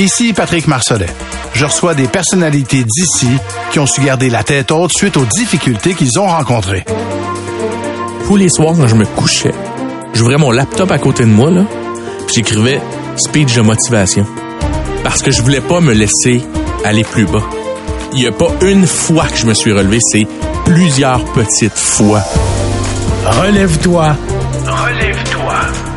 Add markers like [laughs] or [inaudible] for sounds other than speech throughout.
Ici Patrick Marcelet. Je reçois des personnalités d'ici qui ont su garder la tête haute suite aux difficultés qu'ils ont rencontrées. Tous les soirs, quand je me couchais, j'ouvrais mon laptop à côté de moi, là, puis j'écrivais speech de motivation. Parce que je voulais pas me laisser aller plus bas. Il y a pas une fois que je me suis relevé, c'est plusieurs petites fois. Relève-toi. Relève-toi.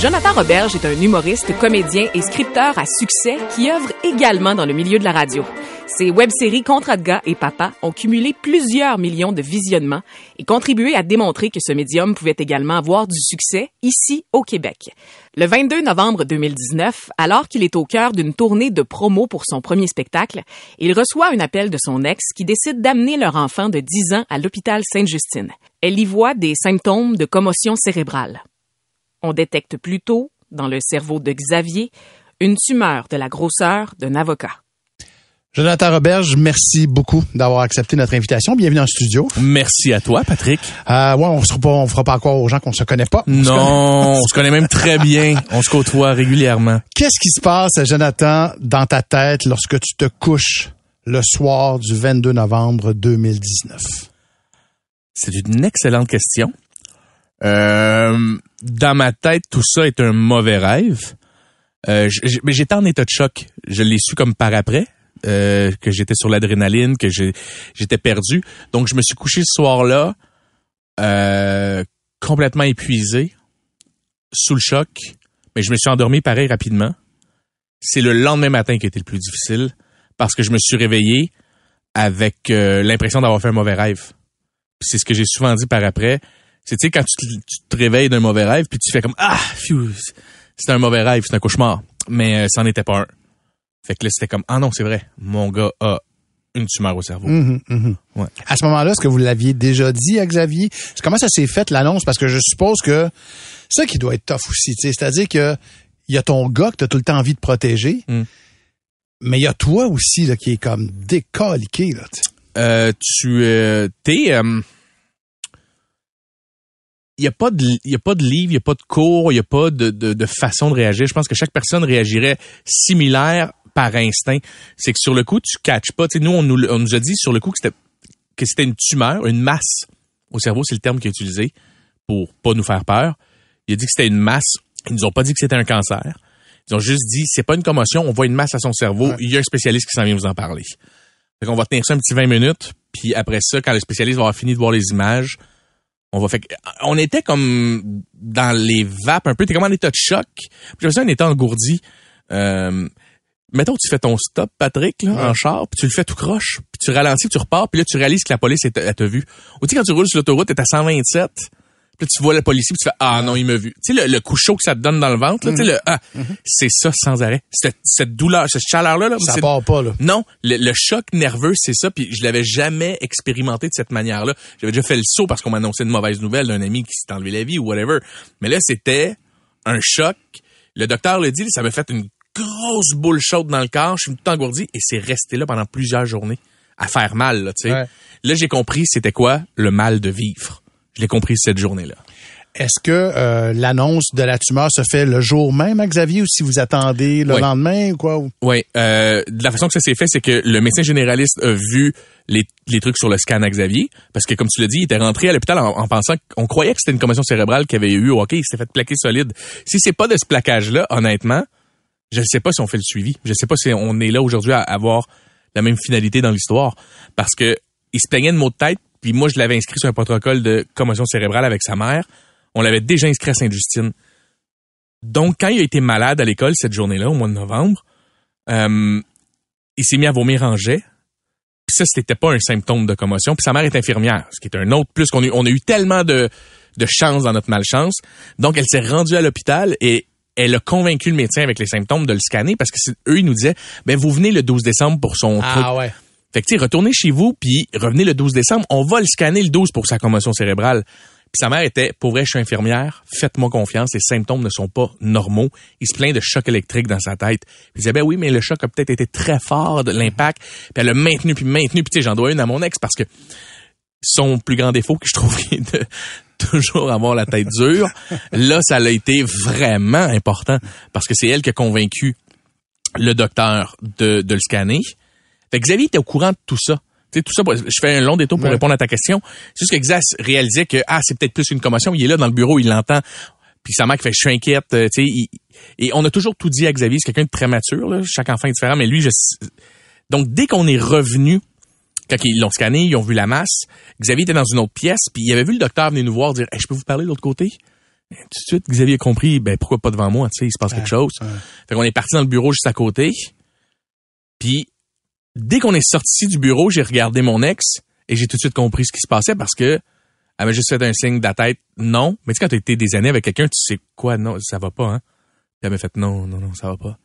Jonathan Roberge est un humoriste, comédien et scripteur à succès qui œuvre également dans le milieu de la radio. Ses web-séries Contrat de et Papa ont cumulé plusieurs millions de visionnements et contribué à démontrer que ce médium pouvait également avoir du succès ici au Québec. Le 22 novembre 2019, alors qu'il est au cœur d'une tournée de promo pour son premier spectacle, il reçoit un appel de son ex qui décide d'amener leur enfant de 10 ans à l'hôpital Sainte-Justine. Elle y voit des symptômes de commotion cérébrale. On détecte plus tôt, dans le cerveau de Xavier, une tumeur de la grosseur d'un avocat. Jonathan Roberge, merci beaucoup d'avoir accepté notre invitation. Bienvenue en studio. Merci à toi, Patrick. Euh, ouais, on ne on fera pas encore aux gens qu'on se connaît pas. On se connaît. Non, on se connaît même très bien. [laughs] On se côtoie régulièrement. Qu'est-ce qui se passe, Jonathan, dans ta tête lorsque tu te couches le soir du 22 novembre 2019? C'est une excellente question. Euh, dans ma tête, tout ça est un mauvais rêve. Euh, mais j'étais en état de choc. Je l'ai su comme par après, euh, que j'étais sur l'adrénaline, que j'étais perdu. Donc, je me suis couché ce soir-là, euh, complètement épuisé, sous le choc, mais je me suis endormi pareil rapidement. C'est le lendemain matin qui été le plus difficile, parce que je me suis réveillé avec euh, l'impression d'avoir fait un mauvais rêve. C'est ce que j'ai souvent dit par après. C'est tu sais quand tu te, tu te réveilles d'un mauvais rêve puis tu fais comme ah c'est un mauvais rêve, c'est un cauchemar. Mais euh, ça n'en était pas un. Fait que là c'était comme ah non, c'est vrai. Mon gars a une tumeur au cerveau. Mhm, mhm. Ouais. À ce moment-là, est-ce que vous l'aviez déjà dit à Xavier? Comment ça s'est fait l'annonce? Parce que je suppose que c'est ça qui doit être tough aussi. C'est-à-dire que il y a ton gars que tu as tout le temps envie de protéger, Mm. mais il y a toi aussi là, qui est comme décaliqué. Là. Euh, tu euh, t'es euh, il y a pas de y a pas de livre, il y a pas de cours, il y a pas de, de, de façon de réagir. Je pense que chaque personne réagirait similaire par instinct. C'est que sur le coup, tu catches pas. Nous, on nous, on nous a dit sur le coup que c'était que c'était une tumeur, une masse au cerveau, c'est le terme qu'il a utilisé pour pas nous faire peur. Il a dit que c'était une masse. Ils nous ont pas dit que c'était un cancer. Ils ont juste dit c'est pas une commotion, on voit une masse à son cerveau. Ouais. Il y a un spécialiste qui s'en vient vous en parler. Fait qu'on va tenir ça un petit 20 minutes, puis après ça, quand le spécialiste va avoir fini de voir les images, on va fait on était comme dans les vapes un peu, t'es comme en état de choc. Puis j'avais ça un état engourdi. Euh, mettons tu fais ton stop Patrick là, en char, puis tu le fais tout croche, puis tu ralentis, puis tu repars, puis là tu réalises que la police elle t'a vu. Ou tu sais quand tu roules sur l'autoroute, t'es à 127, puis là, tu vois le policier, puis tu fais ah non, il m'a vu. Tu sais le, le coup chaud que ça te donne dans le ventre, là, tu sais le ah, c'est ça sans arrêt. Cette, cette douleur, cette chaleur là, là Ça part pas, là. non, le, le choc nerveux, c'est ça, puis je l'avais jamais expérimenté de cette manière-là. J'avais déjà fait le saut parce qu'on m'annonçait une mauvaise nouvelle d'un ami qui s'est enlevé la vie ou whatever. Mais là, c'était un choc. Le docteur le dit, ça m'a fait une grosse boule chaude dans le corps, je suis tout engourdi et c'est resté là pendant plusieurs journées à faire mal, là, tu sais. Ouais. Là, j'ai compris c'était quoi le mal de vivre. Je l'ai compris cette journée-là. Est-ce que euh, l'annonce de la tumeur se fait le jour même à Xavier ou si vous attendez le Oui. lendemain ou quoi? ou- Oui, euh, de la façon que ça s'est fait, c'est que le médecin généraliste a vu les, les trucs sur le scan à Xavier, parce que comme tu l'as dit, il était rentré à l'hôpital en, en pensant qu'on croyait que c'était une commotion cérébrale qu'il avait eu hockey, il s'était fait plaquer solide. Si c'est pas de ce plaquage-là, honnêtement, je ne sais pas si on fait le suivi. Je ne sais pas si on est là aujourd'hui à avoir la même finalité dans l'histoire, parce que il se plaignait de maux de tête, puis moi je l'avais inscrit sur un protocole de commotion cérébrale avec sa mère. On l'avait déjà inscrit à Sainte-Justine. Donc, quand il a été malade à l'école cette journée-là, au mois de novembre, euh, il s'est mis à vomir en jet. Puis ça, c'était pas un symptôme de commotion. Puis sa mère est infirmière, ce qui est un autre plus qu'on a eu. On a eu tellement de, de chance dans notre malchance. Donc, elle s'est rendue à l'hôpital et elle a convaincu le médecin avec les symptômes de le scanner parce que eux, ils nous disaient, ben, vous venez le 12 décembre pour son truc. Ah ouais. Fait que, tu retournez chez vous, puis revenez le 12 décembre. On va le scanner le 12 pour sa commotion cérébrale. Puis sa mère était, pour vrai, je suis infirmière, faites-moi confiance, les symptômes ne sont pas normaux. Il se plaint de choc électrique dans sa tête. Puis il disait, ben oui, mais le choc a peut-être été très fort de l'impact. Puis elle a maintenu, puis maintenu. Puis tu sais, j'en dois une à mon ex parce que son plus grand défaut, que je trouve est de [laughs] toujours avoir la tête dure. Là, ça a été vraiment important parce que c'est elle qui a convaincu le docteur de, de le scanner. Fait que Xavier était au courant de tout ça. Tu sais, tout ça, je fais un long détour pour Ouais. répondre à ta question. C'est juste que Xas réalisait que, ah, c'est peut-être plus une commotion. Il est là dans le bureau, il l'entend. Puis sa mère qui fait, je suis inquiète. euh, Tu sais, et on a toujours tout dit à Xavier. C'est quelqu'un de très mature, là. Chaque enfant est différent, mais lui, je, donc, dès qu'on est revenu, quand ils l'ont scanné, ils ont vu la masse, Xavier était dans une autre pièce, puis il avait vu le docteur venir nous voir dire Hey, je peux vous parler de l'autre côté? Et tout de suite, Xavier a compris, ben pourquoi pas devant moi, tu sais, il se passe quelque chose. ouais. Fait qu'on est parti dans le bureau juste à côté. Puis dès qu'on est sorti du bureau, j'ai regardé mon ex et j'ai tout de suite compris ce qui se passait parce que elle m'a juste fait un signe de la tête, non. Mais tu sais, quand tu été des années avec quelqu'un, tu sais quoi, non, ça va pas, hein. Puis elle m'a fait, non, non, non, ça va pas.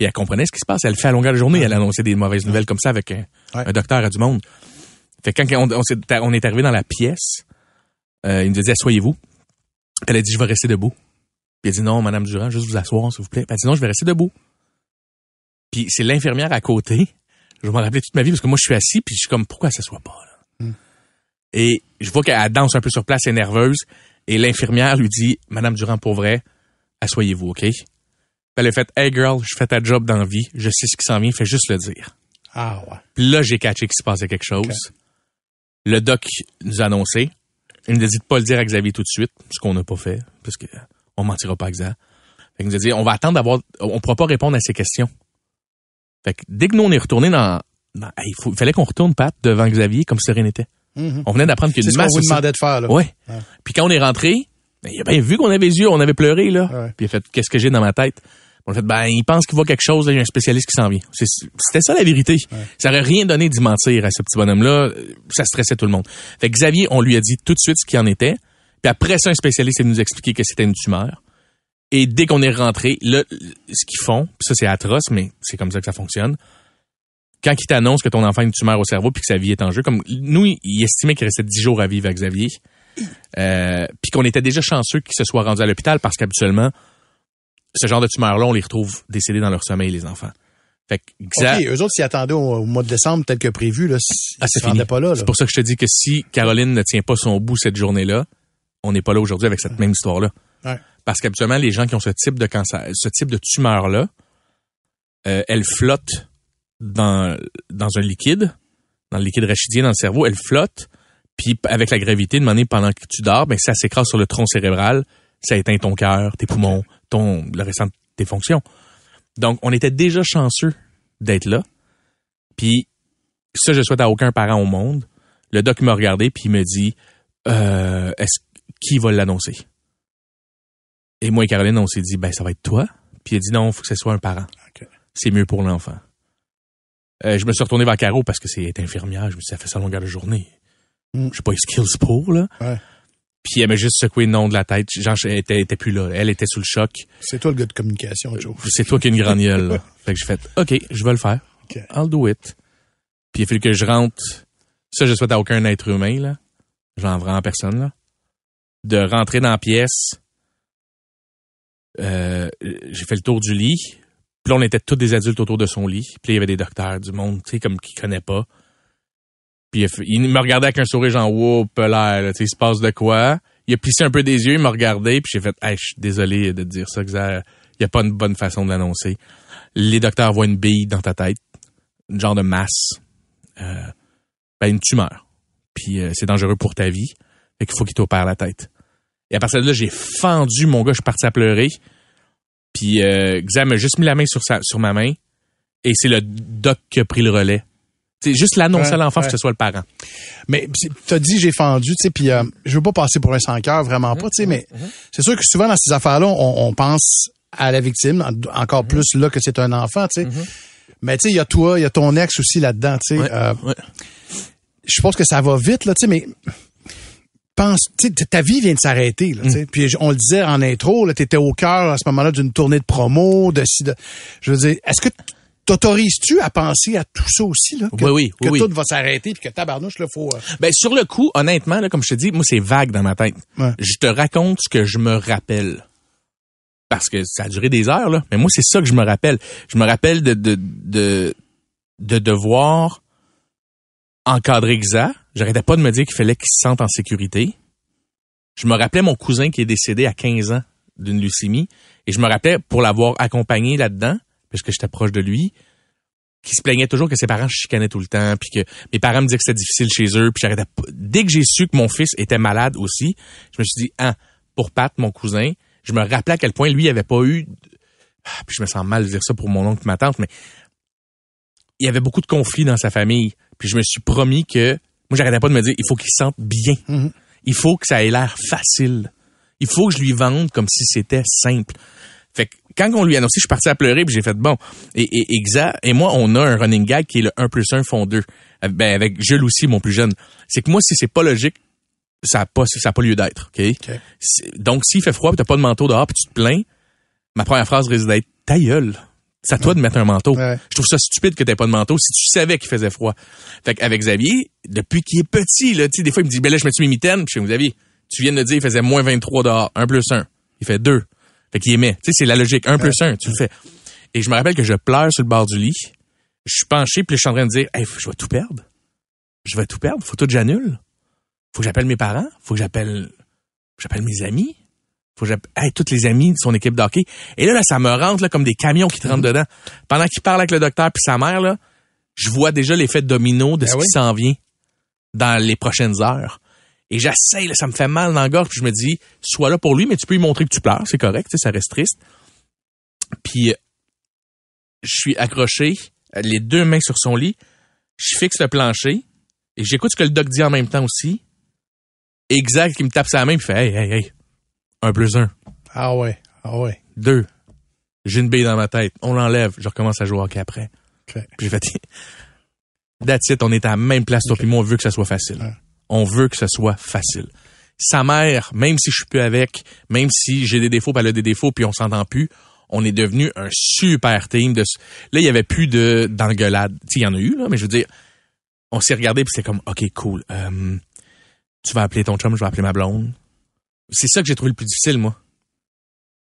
Et elle comprenait ce qui se passe. Elle le fait à longueur de journée. Elle annonçait des mauvaises nouvelles comme ça avec un, Ouais. un docteur à du monde. Fait que quand on, on, s'est- on est arrivé dans la pièce, euh, il a dit, asseyez-vous. Elle a dit, je vais rester debout. Puis elle a dit, non, Madame Durand, juste vous asseoir, s'il vous plaît. Puis elle a dit, non, je vais rester debout. Puis c'est l'infirmière à côté. Je vais m'en rappeler toute ma vie parce que moi, je suis assis, puis je suis comme, pourquoi elle s'assoit pas, là? Et je vois qu'elle danse un peu sur place, elle est nerveuse. Et l'infirmière lui dit, Madame Durand, pour vrai, asseyez-vous, OK? Elle a fait, hey girl, je fais ta job dans la vie, je sais ce qui s'en vient, fais juste le dire. Ah ouais. Puis là, j'ai catché qu'il se passait quelque chose. Le doc nous a annoncé. Il nous a dit de pas le dire à Xavier tout de suite, ce qu'on n'a pas fait, parce que on mentira pas à Xavier. Qu'il nous a dit, on va attendre d'avoir, on pourra pas répondre à ces questions. Fait que dès que nous, on est retourné dans, il, faut- fallait qu'on retourne, Pat, devant Xavier, comme si rien n'était. Mhm. On venait d'apprendre qu'il y a C'est une ce qu'on masse demandait de faire, là. Ouais. Ouais. Puis quand on est rentré, ben, il a bien vu qu'on avait les yeux, on avait pleuré, là. Ouais. Puis il a fait, qu'est-ce que j'ai dans ma tête? On a fait, ben, il pense qu'il voit quelque chose, il y a un spécialiste qui s'en vient. C'était ça la vérité. Ça aurait rien donné d'y mentir à ce petit bonhomme-là. Ça stressait tout le monde. Fait que Xavier, on lui a dit tout de suite ce qu'il en était. Puis après ça, un spécialiste est venu nous expliquer que c'était une tumeur. Et dès qu'on est rentré, là, ce qu'ils font, ça c'est atroce, mais c'est comme ça que ça fonctionne. Quand ils t'annoncent que ton enfant a une tumeur au cerveau puis que sa vie est en jeu, comme nous, il estimait qu'il restait 10 jours à vivre avec Xavier. Euh, puis qu'on était déjà chanceux qu'il se soit rendu à l'hôpital parce qu'habituellement, ce genre de tumeur-là, on les retrouve décédés dans leur sommeil, les enfants. Fait que Xa- OK, eux autres s'y attendaient au, au mois de décembre tel que prévu. Là, s- Ah, ils c'est pas là. là. C'est pour ça que je te dis que si Caroline ne tient pas son bout cette journée-là, on n'est pas là aujourd'hui avec cette même histoire-là. Ouais. Parce qu'habituellement, les gens qui ont ce type de cancer, ce type de tumeur-là, euh, elles flottent dans, dans un liquide, dans le liquide rachidien dans le cerveau, elles flottent, puis avec la gravité, de manière pendant que tu dors, ben, ça s'écrase sur le tronc cérébral, ça éteint ton cœur, tes poumons, ton, le restant de tes fonctions. Donc, on était déjà chanceux d'être là. Puis, ça, je souhaite à aucun parent au monde. Le doc m'a regardé puis il me dit euh, est-ce qui va l'annoncer? Et moi et Caroline, on s'est dit ben ça va être toi. Puis a dit non, il faut que ce soit un parent. C'est mieux pour l'enfant. Euh, je me suis retourné vers Caro parce que c'est elle est infirmière. Je me suis dit, ça fait ça longueur de journée. Mm. Je pas les skills pour, là. Ouais. Puis elle m'a juste secoué le nom de la tête. Genre, elle était, elle était plus là. Elle était sous le choc. C'est toi le gars de communication, Joe. C'est toi qui as une grande gueule, là. [laughs] Fait que j'ai fait, OK, je vais le faire. OK. I'll do it. Puis il a fallu que je rentre. Ça, je souhaite à aucun être humain, là. J'en vraiment personne, là. De rentrer dans la pièce. Euh, j'ai fait le tour du lit. Puis là, on était tous des adultes autour de son lit. Puis il y avait des docteurs, du monde, tu sais, comme qui connaît pas. Puis il, me regardait avec un sourire genre, wow, là, tu sais, il se passe de quoi? Il a plissé un peu des yeux, il m'a regardé, puis j'ai fait, hey, je suis désolé de te dire ça. Il n'y a pas une bonne façon de l'annoncer. Les docteurs voient une bille dans ta tête, une genre de masse, euh, ben une tumeur. Puis euh, c'est dangereux pour ta vie. Fait qu'il faut qu'il t'opère la tête. Et à partir de là, j'ai fendu mon gars, je suis parti à pleurer. Puis euh, Xavier m'a juste mis la main sur, sa, sur ma main. Et c'est le doc qui a pris le relais. C'est juste l'annoncer Ouais, à l'enfant ouais. que ce soit le parent. Mais c'est- t'as dit j'ai fendu, tu sais, puis euh, je veux pas passer pour un sans cœur, vraiment pas, tu sais, mais c'est sûr que souvent dans ces affaires-là, on, on pense à la victime, en- encore plus là que c'est un enfant, tu sais. Mais tu sais, il y a toi, il y a ton ex aussi là-dedans, tu sais. Ouais, Euh. Je pense que ça va vite, là, tu sais, mais pense, tu ta vie vient de s'arrêter, tu Mm. Puis on le disait en intro, là, t'étais au cœur à ce moment-là d'une tournée de promo, de, de je veux dire, est-ce que t'autorises-tu à penser à tout ça aussi, là? Que, Oui, oui, que oui, tout va s'arrêter puis que tabarnouche, là, faut... euh, Ben sur le coup, honnêtement, là, comme je te dis, moi c'est vague dans ma tête. Ouais. Je te raconte ce que je me rappelle. Parce que ça a duré des heures, là. Mais moi, c'est ça que je me rappelle. Je me rappelle de, de, de, de devoir encadrer Xa. J'arrêtais pas de me dire qu'il fallait qu'il se sente en sécurité. Je me rappelais mon cousin qui est décédé à 15 ans d'une leucémie et je me rappelais pour l'avoir accompagné là-dedans, parce que j'étais proche de lui, qui se plaignait toujours que ses parents chicanaient tout le temps, puis que mes parents me disaient que c'était difficile chez eux, puis j'arrêtais pas. Dès que j'ai su que mon fils était malade aussi, je me suis dit, ah, pour Pat, mon cousin, je me rappelais à quel point lui avait pas eu, ah, puis je me sens mal de dire ça pour mon oncle et ma tante, mais il y avait beaucoup de conflits dans sa famille, puis je me suis promis que, moi j'arrêtais pas de me dire, il faut qu'il se sente bien. Il faut que ça ait l'air facile. Il faut que je lui vende comme si c'était simple. Fait que quand on lui a annoncé, je suis parti à pleurer, puis j'ai fait bon. Et, et, Exa et moi, on a un running gag qui est le 1 plus 1 font 2. Euh, Ben, avec Jules aussi, mon plus jeune. C'est que moi, si c'est pas logique, ça n'a pas, ça a pas lieu d'être. OK? Donc, s'il fait froid, puis t'as pas de manteau dehors, puis tu te plains, ma première phrase risque d'être ta gueule. C'est à toi de mettre un manteau. Ouais. Je trouve ça stupide que t'aies pas de manteau si tu savais qu'il faisait froid. Fait qu'avec Xavier, depuis qu'il est petit, là, des fois, il me dit, ben là, je mets-tu mes mitaines? Puis je fais, Xavier, tu viens de me dire, il faisait moins 23 dehors. 1 plus 1. Il fait 2. Fait qu'il aimait. Tu sais, c'est la logique. 1 plus 1, tu le fais. Et je me rappelle que je pleure sur le bord du lit. Je suis penché, puis je suis en train de dire, hey, je vais tout perdre. Je vais tout perdre. Faut tout que j'annule. Faut que j'appelle mes parents. Faut que j'appelle, j'appelle mes amis. Faut que hey, toutes les amis de son équipe d'hockey. Et là, là, ça me rentre, là, comme des camions qui te rentrent dedans. Pendant qu'il parle avec le docteur puis sa mère, là, je vois déjà l'effet domino de Ben ce oui. qui s'en vient dans les prochaines heures. Et j'essaye, là, ça me fait mal dans la gorge, puis je me dis, sois là pour lui, mais tu peux lui montrer que tu pleures, c'est correct, ça reste triste. Puis, euh, je suis accroché, euh, les deux mains sur son lit, je fixe le plancher, et j'écoute ce que le doc dit en même temps aussi. Exact, qui me tape sa main, puis fait, hey, hey, hey, un plus un, Ah ouais. Ah ouais. deux, j'ai une bille dans ma tête, on l'enlève, je recommence à jouer au hockey après. OK. Puis j'ai fait, [laughs] that's it, on est à la même place, toi puis moi, on veut que ça soit facile. On veut que ça soit facile. Sa mère, même si je suis plus avec, même si j'ai des défauts, puis elle a des défauts, puis on s'entend plus, on est devenu un super team. De... Là, il y avait plus de d'engueulade. Il y en a eu, là, mais je veux dire, on s'est regardé, puis c'est comme, OK, cool. euh, tu vas appeler ton chum, je vais appeler ma blonde. C'est ça que j'ai trouvé le plus difficile, moi.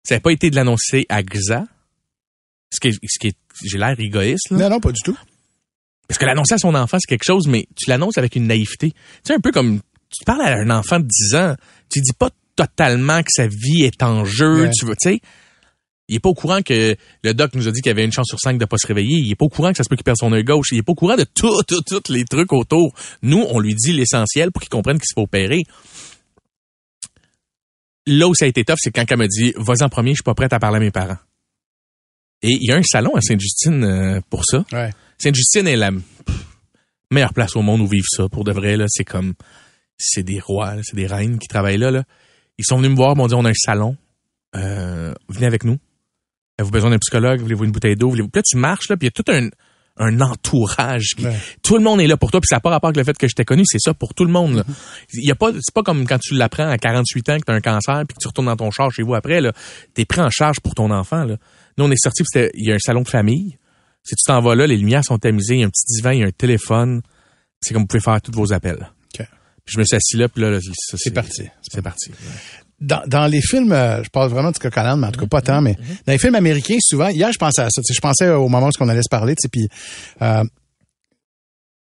Ça n'a pas été de l'annoncer à Xa, ce qui est, ce qui est j'ai l'air égoïste, là. Non, non, pas du tout. Parce que l'annoncer à son enfant, c'est quelque chose, mais tu l'annonces avec une naïveté. Tu sais, un peu comme tu parles à un enfant de 10 ans, tu dis pas totalement que sa vie est en jeu, Ouais. tu vois, tu sais. Il est pas au courant que le doc nous a dit qu'il y avait une chance sur cinq de pas se réveiller. Il est pas au courant que ça se peut qu'il perde son œil gauche. Il est pas au courant de tout, tout, tous les trucs autour. Nous, on lui dit l'essentiel pour qu'il comprenne qu'il se faut opérer. Là où ça a été tough, c'est quand elle me dit, vas-y en premier, je suis pas prête à parler à mes parents. Et il y a un salon à Sainte-Justine euh, pour ça. Ouais. Sainte-Justine est la meilleure place au monde où vivre ça. Pour de vrai, là, c'est comme, c'est des rois, c'est des reines qui travaillent là, là. Ils sont venus me voir, m'ont dit, on a un salon. Euh, venez avec nous. Avez-vous besoin d'un psychologue? Voulez-vous une bouteille d'eau? Voulez-vous... Puis là, tu marches, là, puis il y a tout un, un entourage. qui- Ouais. Tout le monde est là pour toi, puis ça n'a pas rapport avec le fait que je t'ai connu, c'est ça pour tout le monde. là. Il y a pas, c'est pas comme quand tu l'apprends à 48 ans que tu as un cancer, puis que tu retournes dans ton char chez vous après. là. T'es pris en charge pour ton enfant. Là. Nous, on est sortis, puis il y a un salon de famille. Si tu t'en vas là, les lumières sont tamisées, il y a un petit divan, il y a un téléphone. C'est comme vous pouvez faire tous vos appels. Puis je me suis assis là, puis là, C'est parti. C'est parti. Dans, dans les films, euh, je parle vraiment à l'âne, mais en tout cas pas tant, mais dans les films américains, souvent, hier, je pensais à ça. Je pensais au moment où on allait se parler, puis euh,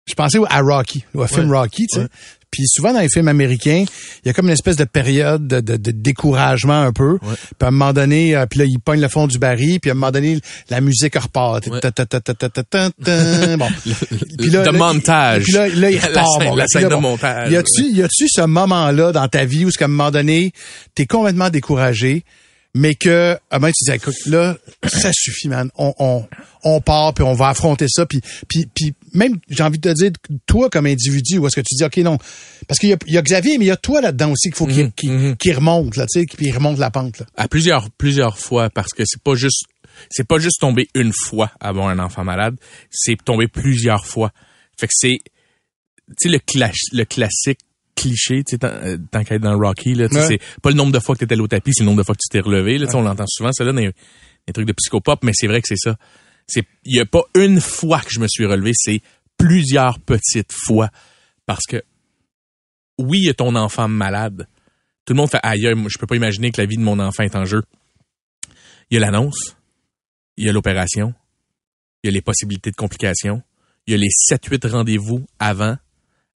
je pensais à Rocky, au film Ouais. Rocky, tu sais. Ouais. Puis souvent dans les films américains, il y a comme une espèce de période de, de- de découragement un peu. Puis à un moment donné, euh, puis là, il pogne le fond du baril, puis à un moment donné, la musique repart. Ouais. Bon. Puis là, de là, montage. Puis là, là, il La repart. scène- bon, la scène là, de bon. montage. Y a-tu, y a-tu ce moment-là dans ta vie où, à un moment donné, t'es complètement découragé, mais que, à un moment, tu dis, écoute, là, ça suffit, man. On, on, on part, puis on va affronter ça, puis, puis, puis même, j'ai envie de te dire, toi, comme individu, où est-ce que tu dis, OK, non. Parce qu'il y a, il y a Xavier, mais il y a toi là-dedans aussi qu'il faut qu'il, qu'il- qu'il remonte, là, tu sais, puis il remonte la pente, là. à plusieurs plusieurs fois parce que c'est pas juste c'est pas juste tomber une fois avoir un enfant malade, c'est tomber plusieurs fois. Fait que c'est tu sais le clash- le classique cliché, tu sais tant, euh, qu'à être dans Rocky là, Ouais. c'est pas le nombre de fois que t'étais au tapis, c'est le nombre de fois que tu t'es relevé là, on l'entend souvent ça là les trucs de psychopop, mais c'est vrai que c'est ça. C'est il y a pas une fois que je me suis relevé, c'est plusieurs petites fois parce que oui, il y a ton enfant malade. Tout le monde fait aïe, moi, je peux pas imaginer que la vie de mon enfant est en jeu. Il y a l'annonce, il y a l'opération, il y a les possibilités de complications, il y a les 7-8 rendez-vous avant.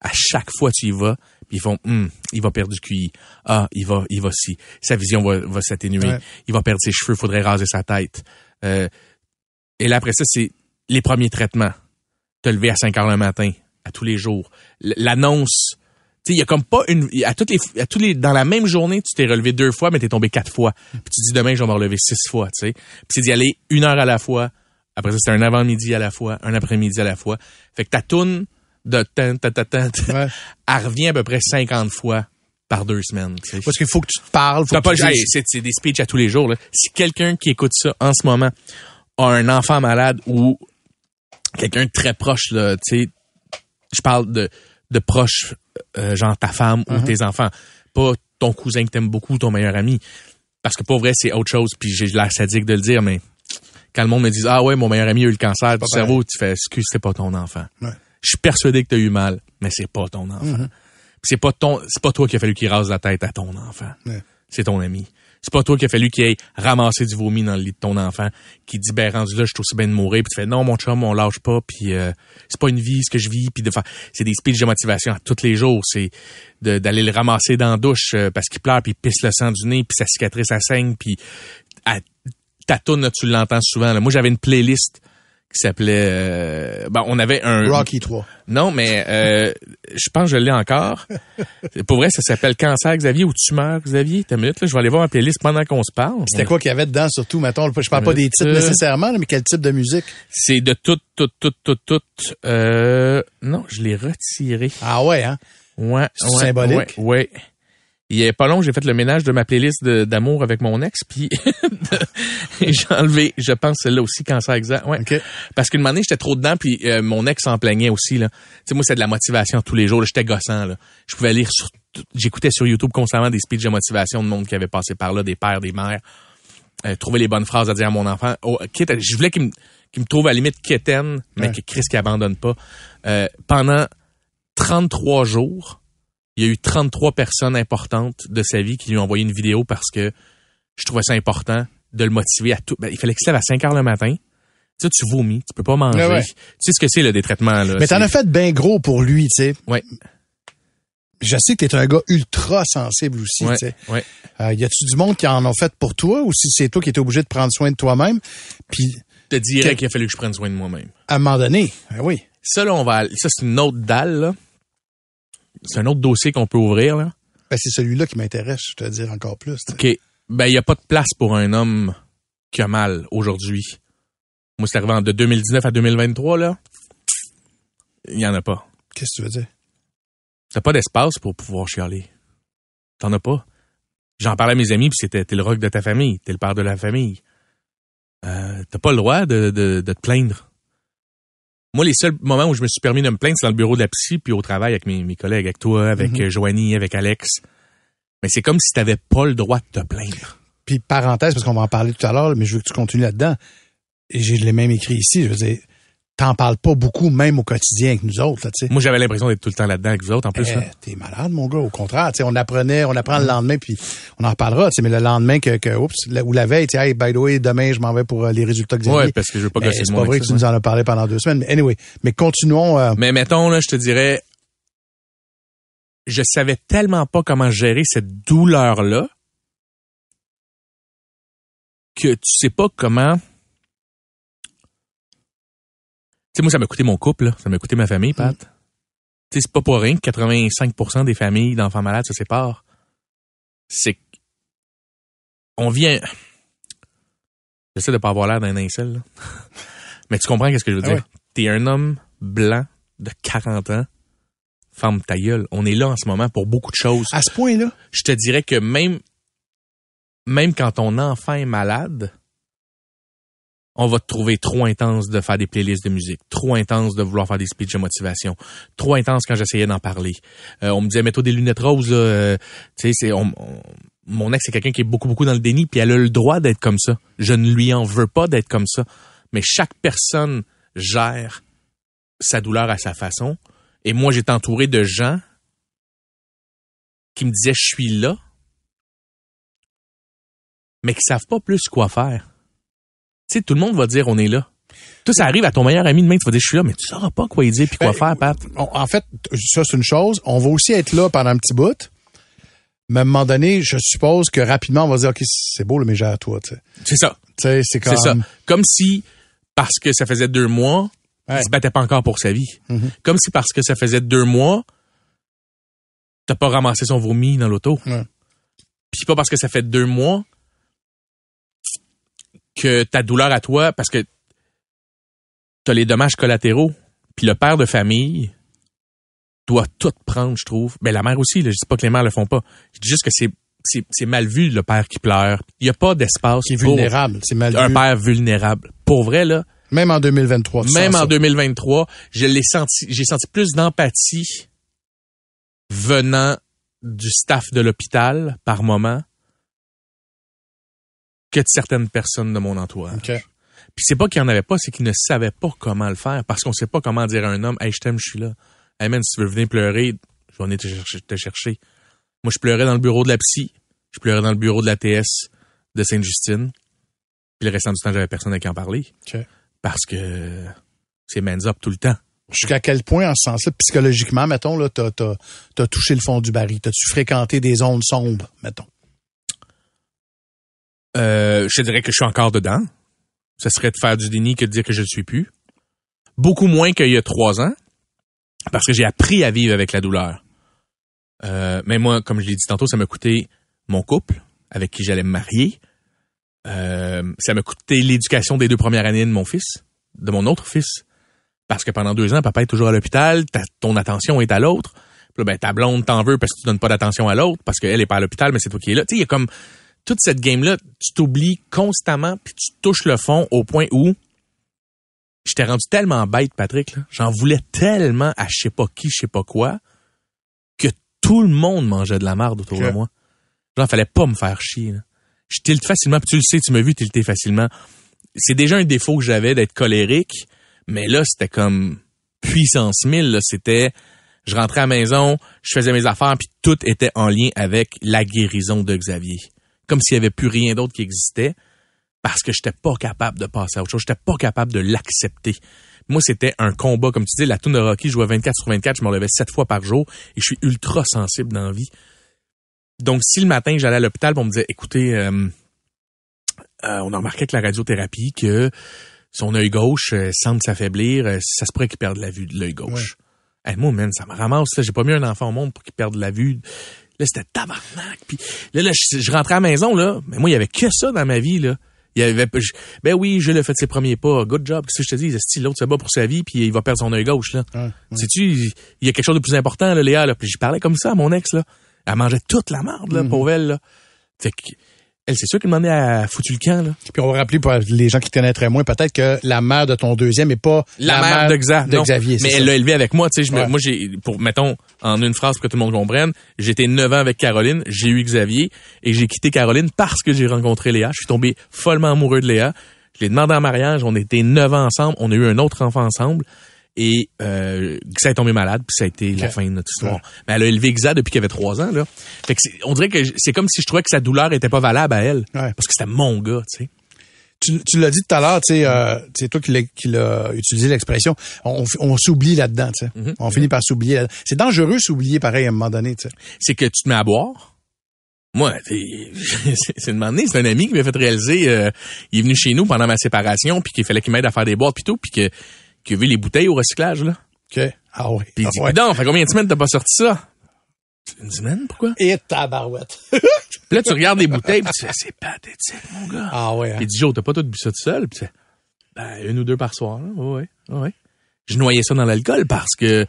À chaque fois, tu y vas, Puis ils font, Hum, il va perdre du QI. Ah, il va, il va si. Sa vision va, va s'atténuer. Ouais. Il va perdre ses cheveux, faudrait raser sa tête. Euh, et là, après ça, c'est les premiers traitements. Te lever à 5 heures le matin, à tous les jours. L'annonce. Tu sais, il y a comme pas une, à toutes les, à tous les, dans la même journée, tu t'es relevé deux fois, mais t'es tombé quatre fois. Puis tu dis demain, je vais me relever six fois, tu sais. Puis c'est d'y aller une heure à la fois. Après ça, c'est un avant-midi à la fois, un après-midi à la fois. Fait que ta toune de tan, ta, ta, ta, ta, Ouais. elle revient à peu près 50 fois par deux semaines. Parce qu'il faut que tu te parles. Faut que pas, tu hey, c'est, des speeches à tous les jours. Là. Si quelqu'un qui écoute ça en ce moment a un enfant malade ou quelqu'un de très proche, là, tu sais, je parle de, de proche, euh, genre ta femme ou tes enfants, pas ton cousin que t'aimes beaucoup, ton meilleur ami. Parce que pour vrai, c'est autre chose. Puis j'ai l'air sadique de le dire, mais quand le monde me dit ah ouais, mon meilleur ami a eu le cancer du cerveau, tu fais excuse, c'est pas ton enfant. Ouais. Je suis persuadé que t'as eu mal, mais c'est pas ton enfant. Puis c'est pas ton, c'est pas toi qui a fallu qu'il rase la tête à ton enfant. Ouais. C'est ton ami. C'est pas toi qui a fallu qu'il aille ramasser du vomi dans le lit de ton enfant, qui dit ben rendu là, je suis aussi bien de mourir, puis tu fais non mon chum, on lâche pas, puis euh, c'est pas une vie ce que je vis, puis de faire, c'est des speeches de motivation à tous les jours, c'est d'aller le ramasser dans la douche euh, parce qu'il pleure, puis il pisse le sang du nez, puis sa cicatrice ça saigne, puis à- ta toune, là, tu l'entends souvent. Là. Moi j'avais une playlist qui s'appelait, euh, ben on avait un Rocky 3. non, mais euh, je pense que je l'ai encore. [laughs] Pour vrai, ça s'appelle Cancer, Xavier, ou Tumeur, Xavier. T'as une minute, là, je vais aller voir ma playlist pendant qu'on se parle. C'était quoi qu'il y avait dedans, surtout, mettons, je parle pas des titres nécessairement, là, mais quel type de musique? C'est de tout, tout, tout, tout, tout. Euh, non, je l'ai retiré. Ah ouais, hein? Ouais, symbolique? Ouais, ouais. Il y a pas long, j'ai fait le ménage de ma playlist d'amour avec mon ex, puis [laughs] j'ai enlevé, je pense, celle-là aussi, Cancer exact. Ouais. Parce qu'une année, j'étais trop dedans, puis euh, mon ex s'en plaignait aussi. Là. Tu sais, moi, c'est de la motivation tous les jours. J'étais gossant. Là. Je pouvais lire sur... J'écoutais sur YouTube constamment des speeches de motivation de monde qui avait passé par là, des pères, des mères. Euh, trouver les bonnes phrases à dire à mon enfant. Oh, quitte à- je voulais qu'il me, me trouve à la limite quétaine, mais Ouais. que Chris qui abandonne pas. Euh, pendant 33 jours, il y a eu 33 personnes importantes de sa vie qui lui ont envoyé une vidéo parce que je trouvais ça important de le motiver à tout. Ben, il fallait qu'il se lève à 5 heures le matin. Tu sais, tu vomis, tu peux pas manger. Ouais, ouais. Tu sais ce que c'est, le des traitements, là. Mais t'en as fait bien gros pour lui, tu sais. Ouais. Je sais que t'es un gars ultra sensible aussi, Ouais, tu sais. ouais. Euh, y a-tu du monde qui en ont fait pour toi ou si c'est toi qui étais obligé de prendre soin de toi-même? Puis, Je te dirais qu'il a fallu que je prenne soin de moi-même. à un moment donné, ben oui. Ça, là, on va, ça, c'est une autre dalle, là. C'est un autre dossier qu'on peut ouvrir, là. Ben, c'est celui-là qui m'intéresse, je te dire encore plus. OK. Ben, il n'y a pas de place pour un homme qui a mal aujourd'hui. Moi, c'est arrivé de 2019 à 2023, là. Il y en a pas. Qu'est-ce que tu veux dire? T'as pas d'espace pour pouvoir chialer. T'en as pas. J'en parlais à mes amis, puis c'était t'es le rock de ta famille, t'es le père de la famille. Euh, t'as pas le droit de, de, de te plaindre. Moi, les seuls moments où je me suis permis de me plaindre, c'est dans le bureau de la psy, puis au travail avec mes, mes collègues, avec toi, avec Mhm. euh, Joanie, avec Alex. Mais c'est comme si t'avais pas le droit de te plaindre. Puis, parenthèse, parce qu'on va en parler tout à l'heure, mais je veux que tu continues là-dedans. Et j'ai l'ai même écrit ici, je veux dire, t'en parles pas beaucoup, même au quotidien avec nous autres, là. Moi, j'avais l'impression d'être tout le temps là-dedans avec vous autres, en plus. Eh, t'es malade, mon gars. Au contraire, on apprenait, on apprend le lendemain, puis on en reparlera. Mais le lendemain que, que oups, la- ou la veille, tu sais, hey, by the way, demain, je m'en vais pour euh, les résultats que Ouais, parce que je veux pas Mais gosser c'est le pas monde vrai que ça, tu nous en as parlé pendant deux semaines. Mais anyway, mais continuons. euh, Mais mettons, là, je te dirais, je savais tellement pas comment gérer cette douleur-là que tu sais pas comment. Sais, moi, ça m'a coûté mon couple, là. ça m'a coûté ma famille, Pat. Tu sais, c'est pas pour rien que 85% des familles d'enfants malades se séparent. C'est. On vient. J'essaie de pas avoir l'air d'un incel, là. [laughs] Mais tu comprends qu'est-ce que je veux Ah dire? ouais. T'es un homme blanc de 40 ans. Ferme ta gueule. On est là en ce moment pour beaucoup de choses. à ce point-là, Je te dirais que même, même quand ton enfant est malade, on va te trouver trop intense de faire des playlists de musique, trop intense de vouloir faire des speeches de motivation, trop intense quand j'essayais d'en parler. Euh, on me disait, mets-toi des lunettes roses. Euh, tu sais, c'est, on- mon ex, c'est quelqu'un qui est beaucoup, beaucoup dans le déni, puis elle a le droit d'être comme ça. Je ne lui en veux pas d'être comme ça. Mais chaque personne gère sa douleur à sa façon. Et moi, j'étais entouré de gens qui me disaient, je suis là, mais qui savent pas plus quoi faire. Sais, tout le monde va dire, on est là. Toi, ça arrive à ton meilleur ami demain, tu vas dire, je suis là, mais tu sauras pas quoi il dire puis quoi Ben, faire, Pat. On- en fait, ça, c'est une chose. On va aussi être là pendant un petit bout. Mais à un moment donné, je suppose que rapidement, on va dire, OK, c'est beau, mais j'ai à toi. C'est ça. C'est comme... Ça. Comme si, parce que ça faisait deux mois, Ouais. il se battait pas encore pour sa vie. Mhm. Comme si parce que ça faisait deux mois, t'as pas ramassé son vomi dans l'auto. Ouais. Puis pas parce que ça fait deux mois que ta douleur à toi, parce que t'as les dommages collatéraux, puis le père de famille doit tout prendre, je trouve. Ben la mère aussi, là, je dis pas que les mères le font pas. Je dis juste que c'est c'est c'est mal vu le père qui pleure. Il y a pas d'espace qui est pour vulnérable. C'est mal un vu. père vulnérable. Pour vrai là, Même en 2023. tu même en ça. 2023, je l'ai senti, j'ai senti plus d'empathie venant du staff de l'hôpital par moment que de certaines personnes de mon entourage. Puis c'est pas qu'il y en avait pas, c'est qu'ils ne savaient pas comment le faire parce qu'on sait pas comment dire à un homme "Hey, je t'aime, je suis là." Hey man, si tu veux venir pleurer, je vais venir te chercher, te chercher. Moi, je pleurais dans le bureau de la psy, je pleurais dans le bureau de la TS de Sainte-Justine. Puis le restant du temps, j'avais personne à qui en parler OK. parce que c'est man's up tout le temps. Jusqu'à quel point, en ce sens-là, psychologiquement, mettons, là, t'as touché le fond du baril. T'as-tu fréquenté des zones sombres, mettons? Euh, je dirais que je suis encore dedans. Ce serait de faire du déni que de dire que je ne suis plus. Beaucoup moins qu'il y a trois ans, parce que j'ai appris à vivre avec la douleur. Euh, mais moi, comme je l'ai dit tantôt, ça m'a coûté mon couple, avec qui j'allais me marier. Euh, ça m'a coûté l'éducation des deux premières années de mon fils, de mon autre fils. Parce que pendant deux ans, papa est toujours à l'hôpital, ta- ton attention est à l'autre. Puis là, ben, ta blonde t'en veut parce que tu donnes pas d'attention à l'autre, parce qu'elle est pas à l'hôpital, mais c'est toi qui es là. Tu sais, il y a comme toute cette game-là, tu t'oublies constamment, puis tu touches le fond au point où je t'ai rendu tellement bête, Patrick. là. J'en voulais tellement à je sais pas qui, je sais pas quoi, que tout le monde mangeait de la merde autour de moi. Genre, fallait pas me faire chier. là. Je tilte facilement, puis tu le sais, tu m'as vu tilter facilement. C'est déjà un défaut que j'avais d'être colérique, mais là, c'était comme puissance 1000. là. C'était, je rentrais à la maison, je faisais mes affaires, puis tout était en lien avec la guérison de Xavier. Comme s'il y avait plus rien d'autre qui existait, parce que j'étais pas capable de passer à autre chose. J'étais pas capable de l'accepter. Moi, c'était un combat. Comme tu dis, la toune de Rocky, je jouais 24 sur 24, je me levais 7 fois par jour, et je suis ultra sensible dans la vie. Donc, si le matin, j'allais à l'hôpital, on me disait, écoutez, euh, euh, on a remarqué avec la radiothérapie que son œil gauche euh, semble s'affaiblir, ça se pourrait qu'il perde la vue de l'œil gauche. Hey, moi, man, ça me ramasse. J'ai pas mis un enfant au monde pour qu'il perde la vue. Là, c'était tabarnak. Puis là, là je, je rentrais à la maison, là. Mais moi, il y avait que ça dans ma vie, là. Il y avait, je- ben oui, je l'ai fait ses premiers pas. Good job. Qu'est-ce que je te dis? L'autre se bat pour sa vie, puis il va perdre son œil gauche, là. Ouais, ouais. Sais-tu, il y a quelque chose de plus important, là, Léa, là? Puis j'y parlais comme ça à mon ex, là. Elle mangeait toute la merde, là, pauvre elle, là. Fait que, elle, c'est sûr qu'elle demandait à foutu le camp, là. Puis on va rappeler pour les gens qui te connaîtraient moins, peut-être que la mère de ton deuxième est pas La, mère de, Xa- de non. Xavier. Mais ça. elle l'a élevé avec moi, tu sais. Ouais. Moi, j'ai, pour, mettons, en une phrase pour que tout le monde comprenne, j'étais 9 ans avec Caroline, j'ai eu Xavier, et j'ai quitté Caroline parce que j'ai rencontré Léa. Je suis tombé follement amoureux de Léa. Je l'ai demandé en mariage, on était 9 ans ensemble, on a eu un autre enfant ensemble, et euh, Xa est tombé malade, puis ça a été la fin de notre histoire. Mais elle a élevé Xa depuis qu'elle avait 3 ans, là. Fait que on dirait que c'est comme si je trouvais que sa douleur était pas valable à elle. Ouais. Parce que c'était mon gars, tu sais. Tu, tu l'as dit tout à l'heure, tu sais, euh, c'est toi qui l'as, utilisé l'expression. On, on s'oublie là-dedans. Mhm. On finit par s'oublier. C'est dangereux s'oublier pareil à un moment donné, tu sais. c'est que tu te mets à boire. Moi, [laughs] t'es- c'est une donné, c'est un ami qui m'a fait réaliser, euh, il est venu chez nous pendant ma séparation, puis qu'il fallait qu'il m'aide à faire des boîtes puis tout, puis que qu'il a vu les bouteilles au recyclage là. OK. Ah oui. Puis il Ah dit, ouais. donc, fait combien de semaines t'as pas sorti ça? Une semaine, pourquoi? Et tabarouette. Puis là, tu regardes les bouteilles, puis tu fais, c'est pathétique, mon gars. ah ouais. hein. Puis t'as pas tout bu ça tout seul? Puis tu fais, ben, une ou deux par soir, là. Ouais, ouais, ouais. Je noyais ça dans l'alcool parce que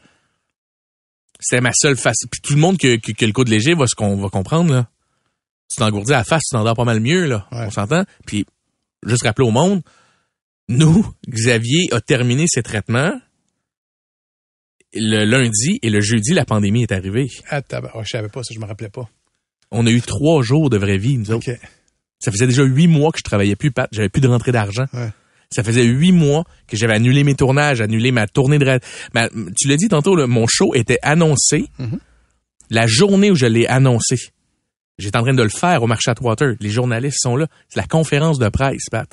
c'était ma seule face. Puis tout le monde qui a le coup de léger va, ce qu'on va comprendre, là. Tu t'engourdis à la face, tu t'endors pas mal mieux, là. Ouais. On s'entend? Puis, juste rappeler au monde, nous, Xavier a terminé ses traitements le lundi et le jeudi, la pandémie est arrivée. Ah, ouais, je savais pas ça, je me rappelais pas. On a eu trois jours de vraie vie, nous autres. Ça faisait déjà huit mois que je travaillais plus, Pat. J'avais plus de rentrée d'argent. Ouais. Ça faisait huit mois que j'avais annulé mes tournages, annulé ma tournée de... ma- tu l'as dit tantôt, là, mon show était annoncé. Mhm. La journée où je l'ai annoncé, j'étais en train de le faire au marché Atwater. Les journalistes sont là. C'est la conférence de presse, Pat.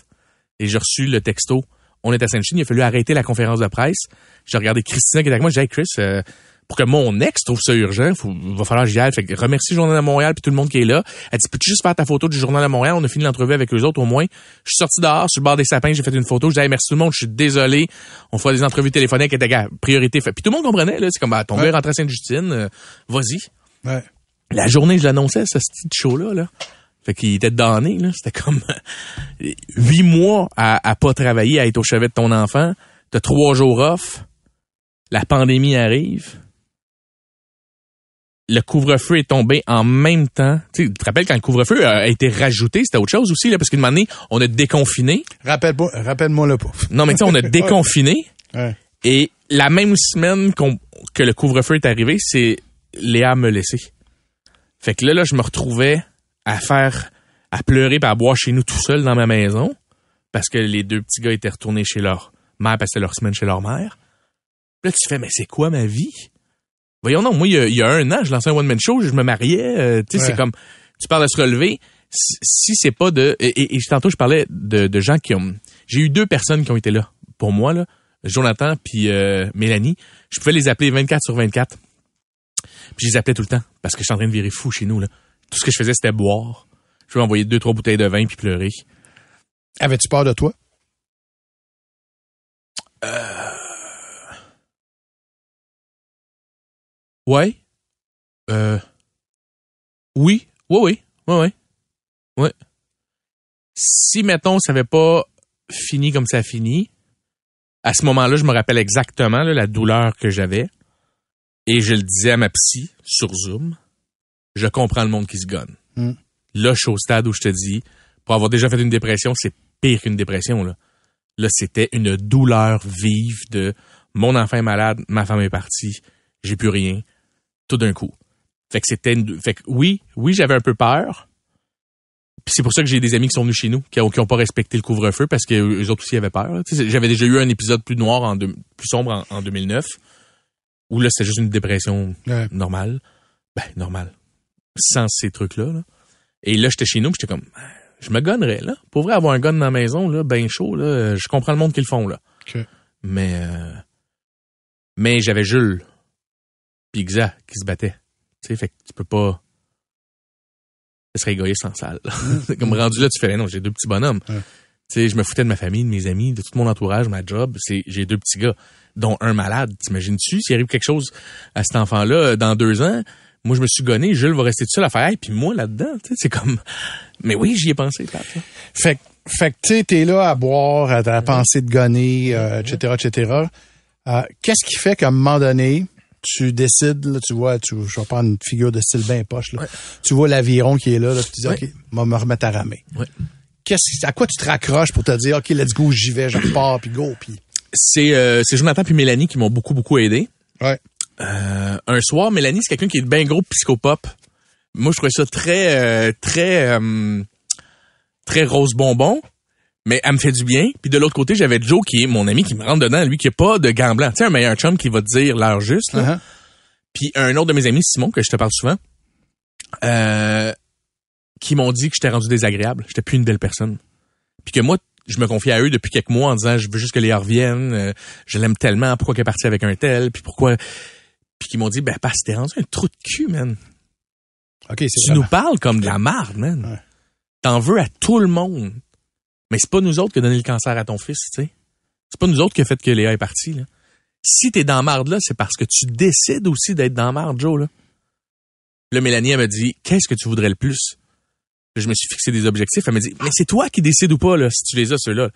Et j'ai reçu le texto. On était à Sainte-Chine, il a fallu arrêter la conférence de presse. J'ai regardé Christina qui était avec moi, j'ai dit, hey, Chris, euh, pour que mon ex trouve ça urgent, faut, va falloir que j'y aille. Fait que remercie le Journal de Montréal puis tout le monde qui est là. Elle dit, peux-tu juste faire ta photo du Journal de Montréal? On a fini l'entrevue avec eux autres au moins. Je suis sorti dehors, sur le bord des sapins, j'ai fait une photo. J'ai dit, hey, merci tout le monde, je suis désolé. On fera des entrevues téléphoniques, et gars, priorité fait. Puis tout le monde comprenait, là. C'est comme, bah, ton Ouais. est rentré à Sainte-Justine, euh, vas-y. Ouais. La journée, je l'annonçais, ce petit show-là, là. Fait qu'il était donné, là. C'était comme [laughs] huit mois à, à pas travailler, à être au chevet de ton enfant. T'as trois jours off. La pandémie arrive. Le couvre-feu est tombé en même temps. Tu sais, tu te rappelles quand le couvre-feu a été rajouté, c'était autre chose aussi, là, parce qu'une année, on a déconfiné. Rappelle-moi, rappelle-moi le pas. Non, mais tu sais, on a [laughs] déconfiné. Ouais. Et la même semaine que le couvre-feu est arrivé, c'est Léa me laissé. Fait que là, là, je me retrouvais à faire, à pleurer et à boire chez nous tout seul dans ma maison parce que les deux petits gars étaient retournés chez leur mère parce que c'était leur semaine chez leur mère. Là, tu fais, mais c'est quoi ma vie? Voyons non, moi, il y a, il y a un an, je lançais un one-man show, je me mariais, euh, tu sais, Ouais. c'est comme, tu parles de se relever. Si, si c'est pas de, et, et- et tantôt, je parlais de, de gens qui ont, j'ai eu deux personnes qui ont été là pour moi, là. Jonathan puis euh, Mélanie, je pouvais les appeler 24 sur 24. Puis je les appelais tout le temps parce que je suis en train de virer fou chez nous là. Tout ce que je faisais c'était boire. Je vais envoyer deux trois bouteilles de vin puis pleurer. Avais-tu peur de toi? Ouais. Euh Oui, oui oui. Ouais. Ouais. Si mettons ça avait pas fini comme ça a fini, à ce moment-là, je me rappelle exactement là, la douleur que j'avais et je le disais à ma psy sur Zoom, je comprends le monde qui se gonne. Mm. Là, je suis au stade où je te dis, pour avoir déjà fait une dépression, c'est pire qu'une dépression. Là, là c'était une douleur vive de mon enfant est malade, ma femme est partie, j'ai plus rien, tout d'un coup. Fait que c'était une... Fait que oui, oui, j'avais un peu peur. Puis c'est pour ça que j'ai des amis qui sont venus chez nous, qui ont, qui ont pas respecté le couvre-feu parce que eux autres aussi avaient peur. J'avais déjà eu un épisode plus noir, en plus sombre en, en 2009, où là, c'était juste une dépression Ouais. normale. Ben, normale. Sans ces trucs-là. là. Et là, j'étais chez nous, j'étais comme, je me gonnerais, là. Pour vrai, avoir un gun dans la maison, là, ben chaud, là, je comprends le monde qui le font, là. Mais, euh, mais j'avais Jules, puis Xa, qui se battaient. Tu sais, fait que tu peux pas, ce serait égoïste en salle. [laughs] C'est comme rendu là, tu fais, non, j'ai deux petits bonhommes. Tu sais, je me foutais de ma famille, de mes amis, de tout mon entourage, ma job. C'est, j'ai deux petits gars, dont un malade. T'imagines-tu, s'il arrive quelque chose à cet enfant-là euh, dans deux ans, moi, je me suis gonné, Jules va rester tout seul à faire, hey, puis moi, là-dedans, tu sais, c'est comme, mais oui, j'y ai pensé, Pat, là. Fait, que- fait que, tu sais, t'es là à boire, à, à penser de gonner, euh, etc., etc. Euh, Qu'est-ce qui fait qu'à un moment donné, tu décides, là, tu vois, tu, je vais prendre une figure de style bien poche, là. Tu vois l'aviron qui est là, là, tu dis, Ouais. OK, va me remettre à ramer. Ouais. Qu'est-ce, à quoi tu te raccroches pour te dire, OK, let's go, j'y vais, je repars, puis go, puis... C'est, euh, c'est Jonathan puis Mélanie qui m'ont beaucoup, beaucoup aidé. Ouais. Euh, un soir, Mélanie, c'est quelqu'un qui est bien gros psychopop. Moi, je trouvais ça très, euh, très, euh, très rose bonbon. Mais elle me fait du bien. Puis de l'autre côté, j'avais Joe qui est mon ami qui me rentre dedans, lui qui a pas de gants blancs. Tu sais, un meilleur chum qui va te dire l'heure juste. là. Uh-huh. Puis un autre de mes amis, Simon, que je te parle souvent, euh, qui m'ont dit que j'étais rendu désagréable. J'étais plus une belle personne. Puis que moi, je me confiais à eux depuis quelques mois en disant, je veux juste que Léa revienne, euh, je l'aime tellement, pourquoi qu'elle est partie avec un tel, puis pourquoi... Puis qu'ils m'ont dit, ben, parce que t'es rendu un trou de cul, man. OK, c'est Tu vraiment- nous parles comme de la marde, man. Ouais. T'en veux à tout le monde. Mais c'est pas nous autres qui a donné le cancer à ton fils, tu sais. C'est pas nous autres qui a fait que Léa est partie, là. Si t'es dans la marde, là, c'est parce que tu décides aussi d'être dans la marde, Joe, là. Là, Mélanie, elle m'a dit, qu'est-ce que tu voudrais le plus? Je me suis fixé des objectifs. Elle m'a dit, mais c'est toi qui décides ou pas, là, si tu les as, ceux-là.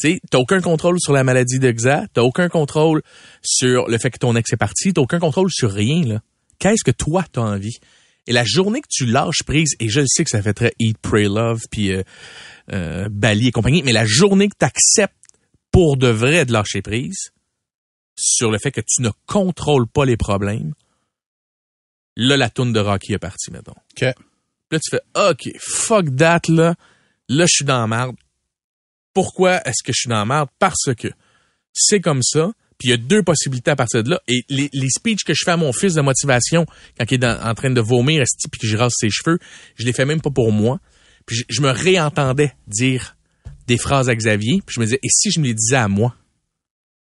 Tu sais, t'as aucun contrôle sur la maladie de Xa, t'as aucun contrôle sur le fait que ton ex est parti, t'as aucun contrôle sur rien, là. Qu'est-ce que toi, t'as envie? Et la journée que tu lâches prise, et je le sais que ça fait très Eat, Pray, Love, puis euh, euh, Bali et compagnie, mais la journée que tu acceptes pour de vrai de lâcher prise sur le fait que tu ne contrôles pas les problèmes, là, la tourne de Rocky est partie, mettons. OK. Là, tu fais, OK, fuck that, là. Là, je suis dans la merde. Pourquoi est-ce que je suis dans la merde? Parce que c'est comme ça. Puis il y a deux possibilités à partir de là. Et les, les speeches que je fais à mon fils de motivation quand il est dans- en train de vomir, esti, puis que je rase ses cheveux, je les fais même pas pour moi. Puis je, je me réentendais dire des phrases à Xavier, puis je me disais, et si je me les disais à moi?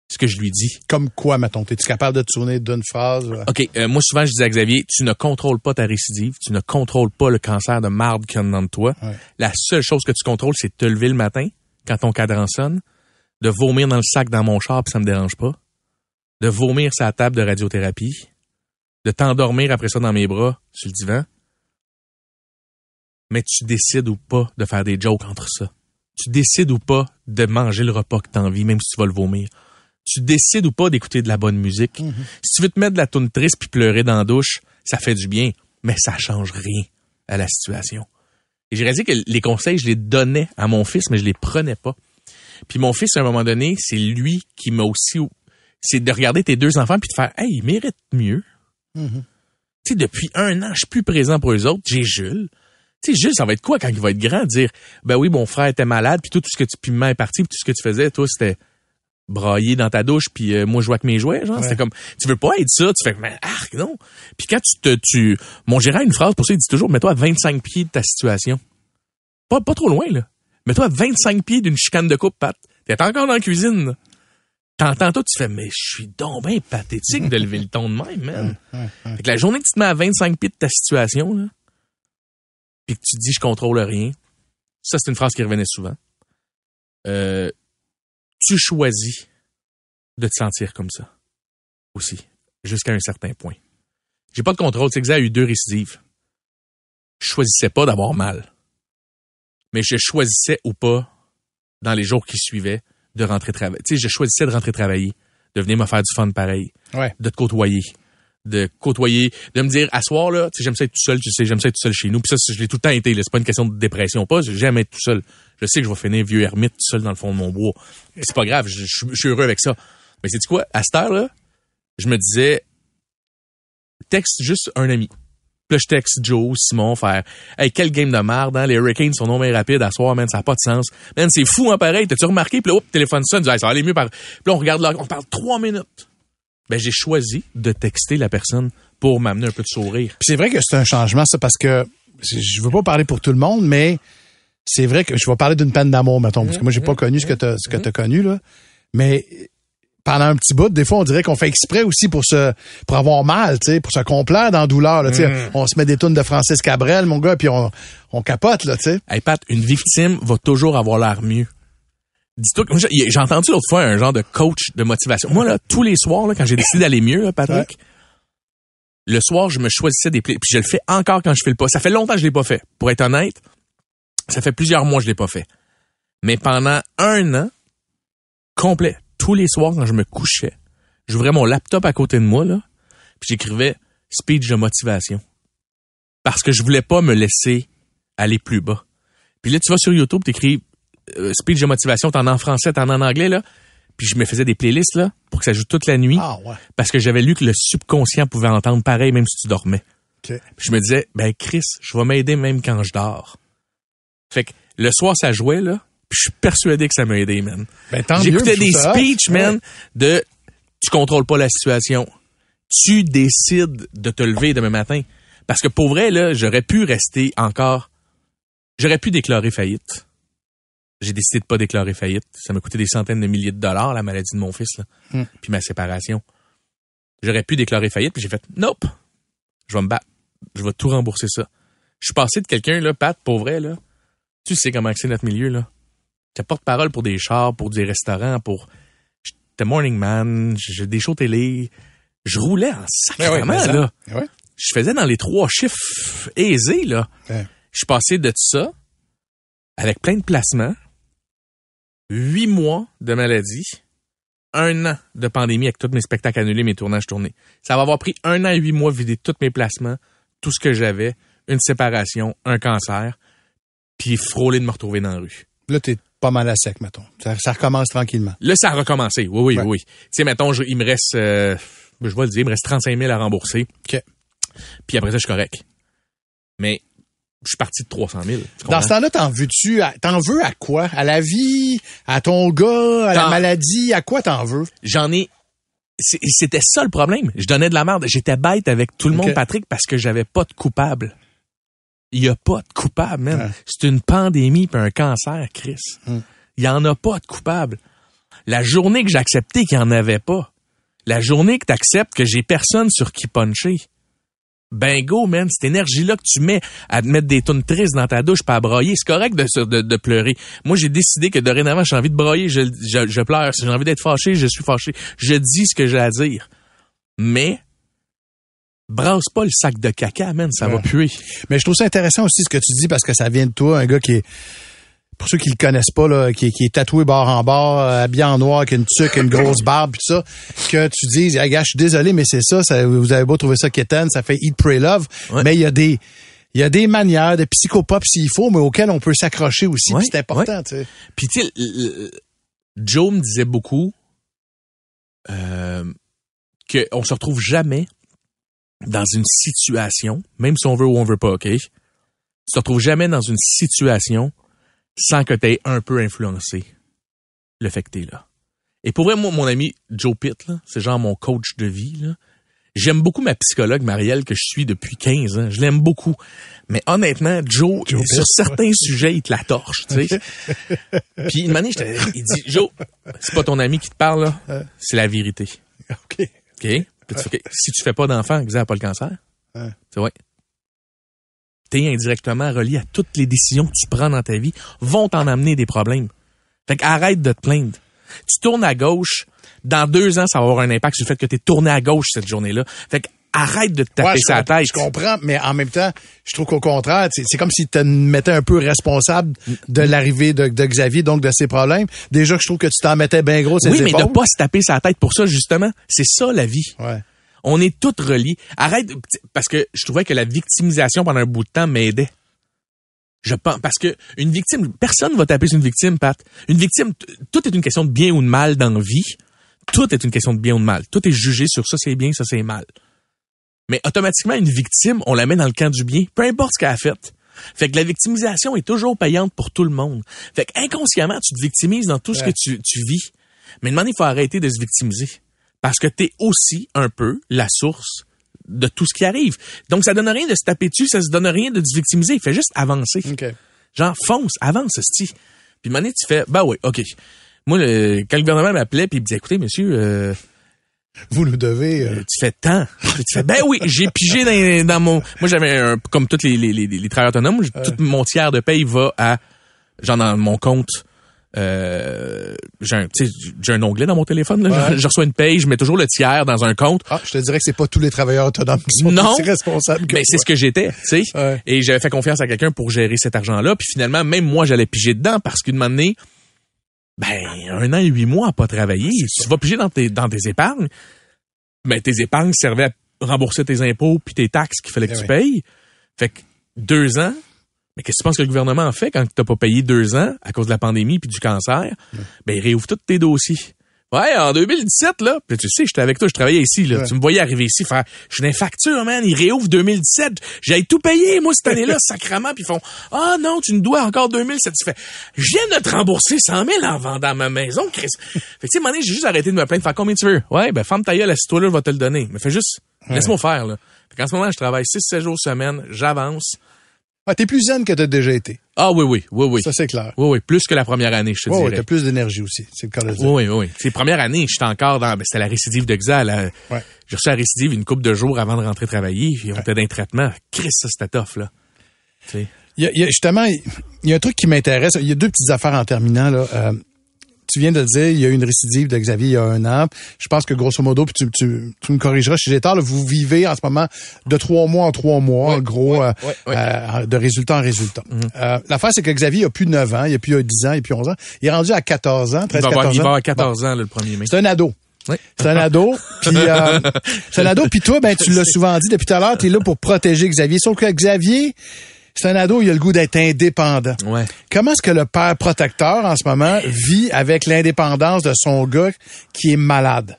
Ce que je lui dis? Comme quoi, mettons? T'es-tu capable de tourner d'une phrase? OK, euh, moi souvent je disais à Xavier, tu ne contrôles pas ta récidive, tu ne contrôles pas le cancer de marde qu'il y a dedans de toi. Ouais. La seule chose que tu contrôles, c'est de te lever le matin quand ton cadran sonne, de vomir dans le sac dans mon char puis ça me dérange pas, de vomir sur la table de radiothérapie, de t'endormir après ça dans mes bras sur le divan. Mais tu décides ou pas de faire des jokes entre ça. Tu décides ou pas de manger le repas que t'as envie, même si tu vas le vomir. Tu décides ou pas d'écouter de la bonne musique. Si tu veux te mettre de la toune triste puis pleurer dans la douche, ça fait du bien, mais ça change rien à la situation. Et j'ai réalisé que les conseils, je les donnais à mon fils, mais je les prenais pas. Puis mon fils, à un moment donné, c'est lui qui m'a aussi... C'est de regarder tes deux enfants puis de faire « Hey, ils méritent mieux. Tu sais, depuis un an, je suis plus présent pour eux autres. J'ai Jules. Tu sais, Jules, ça va être quoi quand il va être grand? Dire, ben oui, mon frère était malade, puis tout, tout ce que tu, puis maman est parti, puis tout ce que tu faisais, toi, c'était brailler dans ta douche, puis euh, moi, jouer avec mes jouets, genre. Ouais. C'était comme, tu veux pas être ça, tu fais, mais arc, non. Puis quand tu te, tu, mon gérant a une phrase pour ça, il dit toujours, mets-toi à 25 pieds de ta situation. Pas, pas trop loin, là. Mets-toi à 25 pieds d'une chicane de coupe, Pat. T'es encore dans la cuisine. T'entends tout, tu fais, mais je suis donc bien pathétique de lever le ton de même, man. [laughs] Fait que la journée que tu te mets à 25 pieds de ta situation, là, puis que tu te dis je contrôle rien, ça c'est une phrase qui revenait souvent. Euh, tu choisis de te sentir comme ça aussi, jusqu'à un certain point. J'ai pas de contrôle, c'est que a eu deux récidives. Je choisissais pas d'avoir mal. Mais je choisissais ou pas, dans les jours qui suivaient, de rentrer travailler. Tu sais, je choisissais de rentrer travailler, de venir me faire du fun pareil Ouais. de te côtoyer de côtoyer de me dire à soir là tu sais j'aime ça être tout seul tu sais j'aime ça être tout seul chez nous puis ça je l'ai tout le temps été c'est pas une question de dépression pas j'aime être tout seul je sais que je vais finir vieux ermite tout seul dans le fond de mon bois c'est pas grave je, suis heureux avec ça mais c'est quoi? À cette heure là je me disais texte juste un ami puis là, je texte Joe, Simon, faire Hey, quel game de merde, hein? Les Hurricanes sont non bien rapides à soir, man, ça n'a pas de sens. Man, c'est fou, hein, pareil. T'as-tu remarqué? Puis là, hop, téléphone sonne, Hey, ça va aller mieux par. Puis là, on regarde là, on parle trois minutes. Ben, j'ai choisi de texter la personne pour m'amener un peu de sourire. C'est vrai que c'est un changement, ça, parce que je veux pas parler pour tout le monde, mais c'est vrai que je vais parler d'une peine d'amour, mettons, parce que moi, j'ai pas connu ce que t'as, ce que t'as connu, là. Mais pendant un petit bout, des fois, on dirait qu'on fait exprès aussi pour se, pour avoir mal, tu sais, pour se complaire dans la douleur, là, tu. On se met des tunes de Francis Cabrel, mon gars, puis on, on capote, là, tu sais. Hey, Pat, une victime va toujours avoir l'air mieux. Dis-toi j'ai entendu l'autre fois un genre de coach de motivation. Moi, là, tous les soirs, là, quand j'ai décidé d'aller mieux, là, Patrick, le soir, je me choisissais des plaisirs. Puis je le fais encore quand je fais le pas. Ça fait longtemps que je l'ai pas fait. Pour être honnête, ça fait plusieurs mois que je l'ai pas fait. Mais pendant un an complet, tous les soirs quand je me couchais, j'ouvrais mon laptop à côté de moi, là, puis j'écrivais speech de motivation. Parce que je voulais pas me laisser aller plus bas. Puis là, tu vas sur YouTube, t'écris euh, speech de motivation, t'en en français, t'en as en anglais, là. Puis je me faisais des playlists, là, pour que ça joue toute la nuit. Ah, ouais. Parce que j'avais lu que le subconscient pouvait entendre pareil même si tu dormais. OK. Puis je me disais, ben Chris, je vais m'aider même quand je dors. Fait que le soir, ça jouait, là. Puis je suis persuadé que ça m'a aidé, man. Ben, J'écoutais des speeches, man, Ouais. de tu contrôles pas la situation. Tu décides de te lever demain matin. Parce que pour vrai, là, j'aurais pu rester encore. J'aurais pu déclarer faillite. J'ai décidé de pas déclarer faillite. Ça m'a coûté des centaines de milliers de dollars, la maladie de mon fils, là. Hmm. Puis ma séparation. J'aurais pu déclarer faillite, puis j'ai fait Nope. Je vais me battre. Je vais tout rembourser ça. Je suis passé de quelqu'un, là, Pat, pour vrai, là. Tu sais comment c'est notre milieu, là. T'as porte-parole pour des chars, pour des restaurants, pour. J'étais morning man, j'ai des shows télé. Je roulais en Ben ouais, là. Ouais. Je faisais dans les trois chiffres aisés, là. Je suis passé de ça, avec plein de placements, huit mois de maladie, un an de pandémie avec tous mes spectacles annulés, mes tournages tournés. Ça va avoir pris un an et huit mois de vider tous mes placements, tout ce que j'avais, une séparation, un cancer, puis frôler de me retrouver dans la rue. Là, t'es pas mal à sec, mettons. Ça, ça recommence tranquillement. Là, ça a recommencé. Oui, oui, Ouais. oui. Tu sais, mettons, je- il me reste, euh, je vais le dire, il me reste 35 000 à rembourser. OK. Puis après ça, je suis correct. Mais je suis parti de 300 000. tu Dans ce temps-là, t'en veux-tu, t'en veux à quoi? À la vie? À ton gars? À la maladie? À quoi t'en veux? J'en ai. C'était ça le problème. Je donnais de la merde. J'étais bête avec tout le monde. Patrick, parce que j'avais pas de coupable. Il y a pas de coupable, man. Ouais. C'est une pandémie puis un cancer, Chris. Hmm. Il y en a pas de coupable. La journée que j'ai accepté qu'il y en avait pas, la journée que tu acceptes que j'ai personne sur qui puncher, ben go, man, cette énergie-là que tu mets à te mettre des tonnes tristes dans ta douche pas à broyer, c'est correct de, de, de pleurer. Moi, j'ai décidé que dorénavant, j'ai envie de broyer, je, je, je pleure. Si j'ai envie d'être fâché, je suis fâché. Je dis ce que j'ai à dire. Mais, brasse pas le sac de caca, man, ça va puer. Mais je trouve ça intéressant aussi ce que tu dis parce que ça vient de toi, un gars qui est, pour ceux qui le connaissent pas, là, qui, est- qui est tatoué bord en bord, euh, habillé en noir, avec une tuque, une grosse barbe, pis tout ça, que tu dises, hey, gars, je suis désolé, mais c'est ça, ça, vous avez beau trouver ça quétaine, ça fait Eat, Pray, Love, Ouais. mais il y a des, il y a des manières de psychopop s'il faut, mais auxquelles on peut s'accrocher aussi, Ouais, c'est important, tu sais. Puis tu Joe me disait beaucoup euh, qu'on se retrouve jamais dans une situation, même si on veut ou on veut pas, OK? Tu te retrouves jamais dans une situation sans que tu aies un peu influencé le fait que t'es là. Et pour vrai, moi, mon ami Joe Pitt, là, c'est genre mon coach de vie, là. J'aime beaucoup ma psychologue Marielle que je suis depuis 15 ans. Je l'aime beaucoup. Mais honnêtement, Joe, Joe sur certains sujets, il te la torche, tu sais. [laughs] Puis une année, il dit, Joe, c'est pas ton ami qui te parle, là. C'est la vérité. [laughs] OK. OK? Puis tu fais, OK, Si tu fais pas d'enfant, n'a pas le cancer. Ouais. Vrai. T'es indirectement relié à toutes les décisions que tu prends dans ta vie vont t'en amener des problèmes. Fait arrête de te plaindre. Tu tournes à gauche, dans deux ans, ça va avoir un impact sur le fait que tu es tourné à gauche cette journée-là. Fait que arrête de te taper Ouais, sa tête. Je comprends, mais en même temps, je trouve qu'au contraire, c'est comme si tu te mettais un peu responsable de l'arrivée de, de Xavier, donc de ses problèmes. Déjà que je trouve que tu t'en mettais bien gros ses Oui, mais de épaules. pas se taper sa tête pour ça, justement. C'est ça, la vie. Ouais. On est tous reliés. Arrête, parce que je trouvais que la victimisation pendant un bout de temps m'aidait. Je pense, parce que une victime, personne va taper sur une victime, Pat. Une victime, tout est une question de bien ou de mal dans la vie. Tout est une question de bien ou de mal. Tout est jugé sur ça c'est bien, ça c'est mal. Mais automatiquement, une victime, on la met dans le camp du bien, peu importe ce qu'elle a fait. Fait que la victimisation est toujours payante pour tout le monde. Fait que inconsciemment, tu te victimises dans tout ce que tu, tu vis. Mais maintenant, il faut arrêter de se victimiser. Parce que t'es aussi un peu la source de tout ce qui arrive. Donc, ça donne rien de se taper dessus, ça se donne rien de se victimiser. Fais juste avancer. OK. Genre, fonce, avance, sti. Puis, maintenant, tu fais, bah oui, OK. Moi, le- quand le gouvernement m'appelait, puis il me disait, écoutez, monsieur, euh, Vous nous devez... euh, tu fais tant. Tu fais, ben oui, j'ai pigé dans, dans mon... Moi, j'avais un... Comme tous les, les, les, les travailleurs autonomes, tout mon tiers de paye va à... Genre, dans mon compte... Euh, j'ai un, j'ai un onglet dans mon téléphone. Là. Ouais. Je, je reçois une paye, je mets toujours le tiers dans un compte. Ah, je te dirais que c'est pas tous les travailleurs autonomes qui sont Non. aussi responsables que Mais c'est ce que j'étais, tu sais. Ouais. Et j'avais fait confiance à quelqu'un pour gérer cet argent-là. Puis finalement, même moi, j'allais piger dedans parce qu'une année, ben, un an et huit mois à pas travailler, tu vas piger dans tes, dans tes épargnes. Ben, tes épargnes servaient à rembourser tes impôts puis tes taxes qu'il fallait que Eh tu payes. Fait que deux ans, mais qu'est-ce que tu penses que le gouvernement a fait quand t'as pas payé deux ans à cause de la pandémie puis du cancer? Ben, il réouvre tous tes dossiers. Ouais, en 2017, là, puis tu sais, j'étais avec toi, je travaillais ici, là. Ouais. Tu me voyais arriver ici, faire, je suis une facture, man, ils réouvrent 2017. J'ai tout payé, moi, cette année-là, [laughs] sacrement, puis ils font, ah non, tu nous dois encore 2007. Tu fais, je viens de te rembourser 100 000 en vendant ma maison, Chris. fait que, tu sais, j'ai juste arrêté de me plaindre, faire combien tu veux? Ouais, ben, ferme ta gueule, assis-toi là, je vais te le donner. Mais fais juste, laisse-moi faire, là. Fait qu'en ce moment, je travaille 6-7 jours semaine, j'avance. Ah, t'es plus zen que t'as déjà été. Ah oui, oui, oui, oui. Ça, c'est clair. Oui, oui, plus que la première année, je te ouais, dirais. t'as plus d'énergie aussi. C'est le cas de dire. Oui, oui, oui. C'est première année, j'étais encore dans, ben, c'était la récidive de Xa, la- Ouais. J'ai reçu la récidive une couple de jours avant de rentrer travailler, puis on était d'un traitement. Chris, ça, c'était tough, là. Tu sais. Il y a, il y a- justement, il y a un truc qui m'intéresse. Il y a deux petites affaires en terminant. Là. Euh, tu viens de le dire, il y a eu une récidive de Xavier il y a un an. Je pense que grosso modo, puis tu, tu, tu me corrigeras si j'ai tort, là, vous vivez en ce moment de trois mois en trois mois, en gros, euh, euh, de résultat en résultat. Euh, L'affaire, c'est que Xavier, il a plus 9 ans, il a plus 10 ans, il a plus 11 ans. Il est rendu à 14 ans, Il 13, va avoir, 14 il va ans. avoir 14 ans, là, le 1er mai. C'est un ado. Oui. C'est un ado. [laughs] Puis euh, c'est un ado. Puis toi, ben tu l'as souvent dit depuis tout à l'heure, t'es là pour protéger Xavier. Sauf que Xavier, c'est un ado, il a le goût d'être indépendant. Ouais. Comment est-ce que le père protecteur en ce moment vit avec l'indépendance de son gars qui est malade?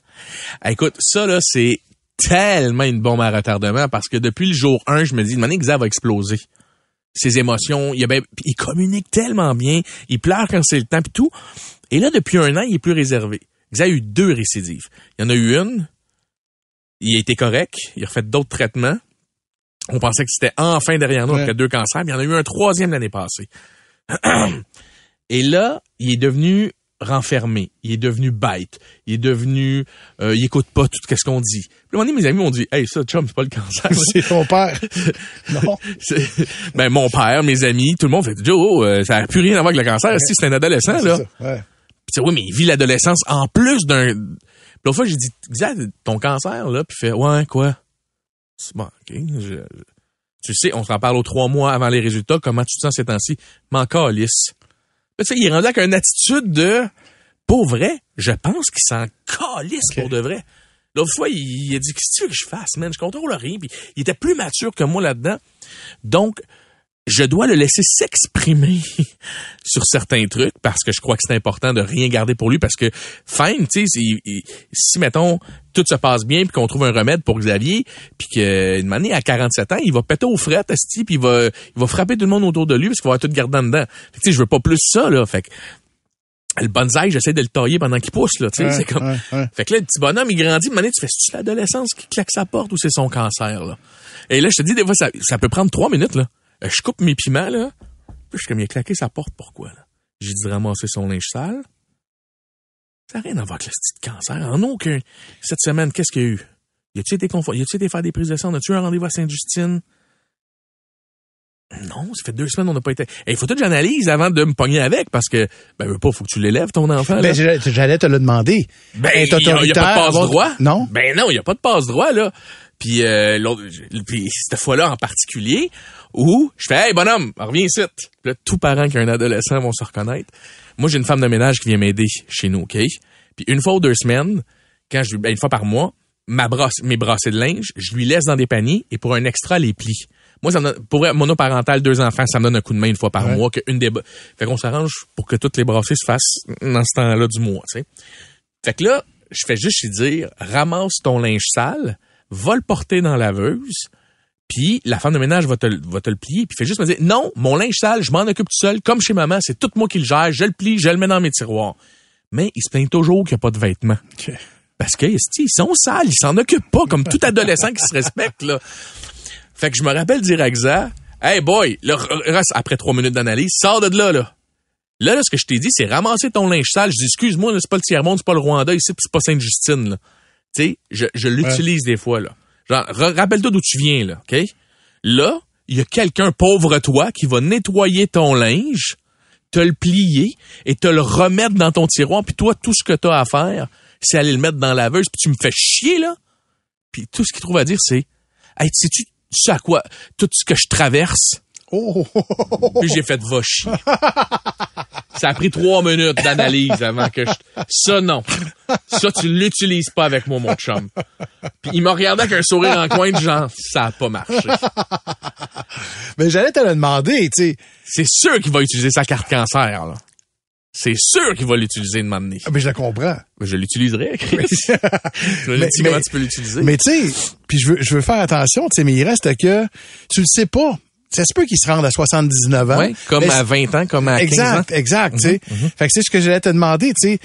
Ah, Écoute, ça, là, c'est tellement une bombe à retardement parce que depuis le jour 1, je me dis, de Xa va exploser. Ses émotions, il, a ben- il communique tellement bien, il pleure quand c'est le temps, puis tout. Et là, depuis un an, il est plus réservé. Xa a eu deux récidives. Il y en a eu une, il a été correct, il a refait d'autres traitements. On pensait que c'était enfin derrière nous Ouais. après deux cancers, mais il y en a eu un troisième l'année passée. [clears throat] Et là, il est devenu renfermé, il est devenu bête, il est devenu, euh, il écoute pas tout ce qu'on dit. Puis à un moment donné, mes amis m'ont dit, hey, ça, chum, c'est pas le cancer. [laughs] C'est ton père. [laughs] non. [laughs] Ben, mon père, mes amis, tout le monde fait, Joe, euh, ça a plus rien à voir avec le cancer. Si c'est un adolescent, C'est là. ça, ouais. Puis tu sais, oui, mais il vit l'adolescence en plus d'un. Puis l'autre fois, j'ai dit, Xav, ton cancer, là, puis il fait, ouais, quoi? C'est bon, ok. je- je- Tu sais, on s'en parle aux trois mois avant les résultats. Comment tu te sens ces temps-ci? M'en calisse. Là, Tu sais, il est rendu avec une attitude de, pour vrai, je pense qu'il s'en calisse pour de vrai. L'autre fois, il, il a dit, qu'est-ce que tu veux que je fasse, man? Je contrôle rien. Puis il était plus mature que moi là-dedans. Donc, je dois le laisser s'exprimer [laughs] sur certains trucs parce que je crois que c'est important de rien garder pour lui parce que fine, tu sais, si, mettons tout se passe bien puis qu'on trouve un remède pour Xavier puis qu'une année à 47 ans, il va péter aux frettes, esti, puis il va il va frapper tout le monde autour de lui parce qu'il va avoir tout gardé dedans. Fait que, tu sais, je veux pas plus ça là, fait que le bonsaï, j'essaie de le tailler pendant qu'il pousse là, tu sais, Ouais, c'est comme ouais, ouais. fait que là, le petit bonhomme, il grandit, une année, tu fais, c'est l'adolescence qui claque sa porte ou c'est son cancer, là? Et là, je te dis, des fois, ça, ça peut prendre trois minutes, là. Euh, Je coupe mes piments, là. Puis je suis comme, il a claqué sa porte, pourquoi, là? J'ai dit de ramasser son linge sale. Ça n'a rien à voir avec le petit cancer. En aucun. Cette semaine, qu'est-ce qu'il y a eu? Y a-tu été confo- Y a-tu été faire des prises de sang? As-tu eu un rendez-vous à Sainte-Justine? Non, ça fait deux semaines, on n'a pas été. Et il faut que j'analyse avant de me pogner avec parce que, ben, veux pas, faut que tu l'élèves, ton enfant. Ben, j'allais te le demander. Ben, il y a- pas de autoritaire, passe avoir- droit. Non? Ben non, il y a pas de passe droit là. Puis euh, puis cette fois-là en particulier où je fais "Hey bonhomme, reviens ici." Puis là tout parent qui a un adolescent vont se reconnaître. Moi, j'ai une femme de ménage qui vient m'aider chez nous, OK? Puis une fois ou deux semaines, quand je ben, une fois par mois, ma brosse mes brassées de linge, je lui laisse dans des paniers et pour un extra les plie. Moi, ça me donne- pour être monoparental, deux enfants, ça me donne un coup de main une fois par Ouais. mois. Que une des, fait qu'on s'arrange pour que toutes les brassées se fassent dans ce temps-là du mois, tu sais. Fait que là, je fais juste lui dire, ramasse ton linge sale, va le porter dans la laveuse, puis la femme de ménage va te, le- va te le plier, puis fait juste me dire, non, mon linge sale, je m'en occupe tout seul, comme chez maman, c'est tout moi qui le gère, je le plie, je le mets dans mes tiroirs. Mais il se plaint toujours qu'il n'y a pas de vêtements. Parce que, ils sont sales, ils s'en occupent pas, comme tout adolescent qui se respecte, là. Fait que je me rappelle dire à Xa, hey boy, reste après trois minutes d'analyse, sors de là, là. Là, là, ce que je t'ai dit, c'est ramasser ton linge sale. Je dis, excuse-moi, c'est pas le tiers-monde, c'est pas le Rwanda ici, c'est pas Sainte-Justine, là. Tu sais, je, je l'utilise des fois, là. Genre, ra- rappelle-toi d'où tu viens, là, OK? Là, il y a quelqu'un, pauvre toi, qui va nettoyer ton linge, te le plier et te le remettre dans ton tiroir, puis toi, tout ce que t'as à faire, c'est aller le mettre dans la laveuse, puis tu me fais chier, là. Puis tout ce qu'il trouve à dire, c'est, hey, sais-tu, tu sais à quoi, tout ce que je traverse, Oh! puis j'ai fait va chier. Ça a pris trois minutes d'analyse avant que je... Ça, non. Ça, tu l'utilises pas avec moi, mon chum. Puis il m'a regardé avec un sourire en coin de genre, ça a pas marché. Mais j'allais te le demander, tu sais. C'est sûr qu'il va utiliser sa carte cancer, là. C'est sûr qu'il va l'utiliser de m'amener. Ah, Mais je le comprends. Je l'utiliserai, Chris. Je me [laughs] Mais- dis comment mais- tu peux l'utiliser. Mais tu sais, puis je veux, je veux faire attention, tu sais, mais il reste que tu le sais pas. Ça se peut qu'il se rende à 79 ans. Ouais, comme Mais à 20 ans, comme à 15 ans. Exact, exact, tu sais. Fait que c'est ce que j'allais te demander, tu sais.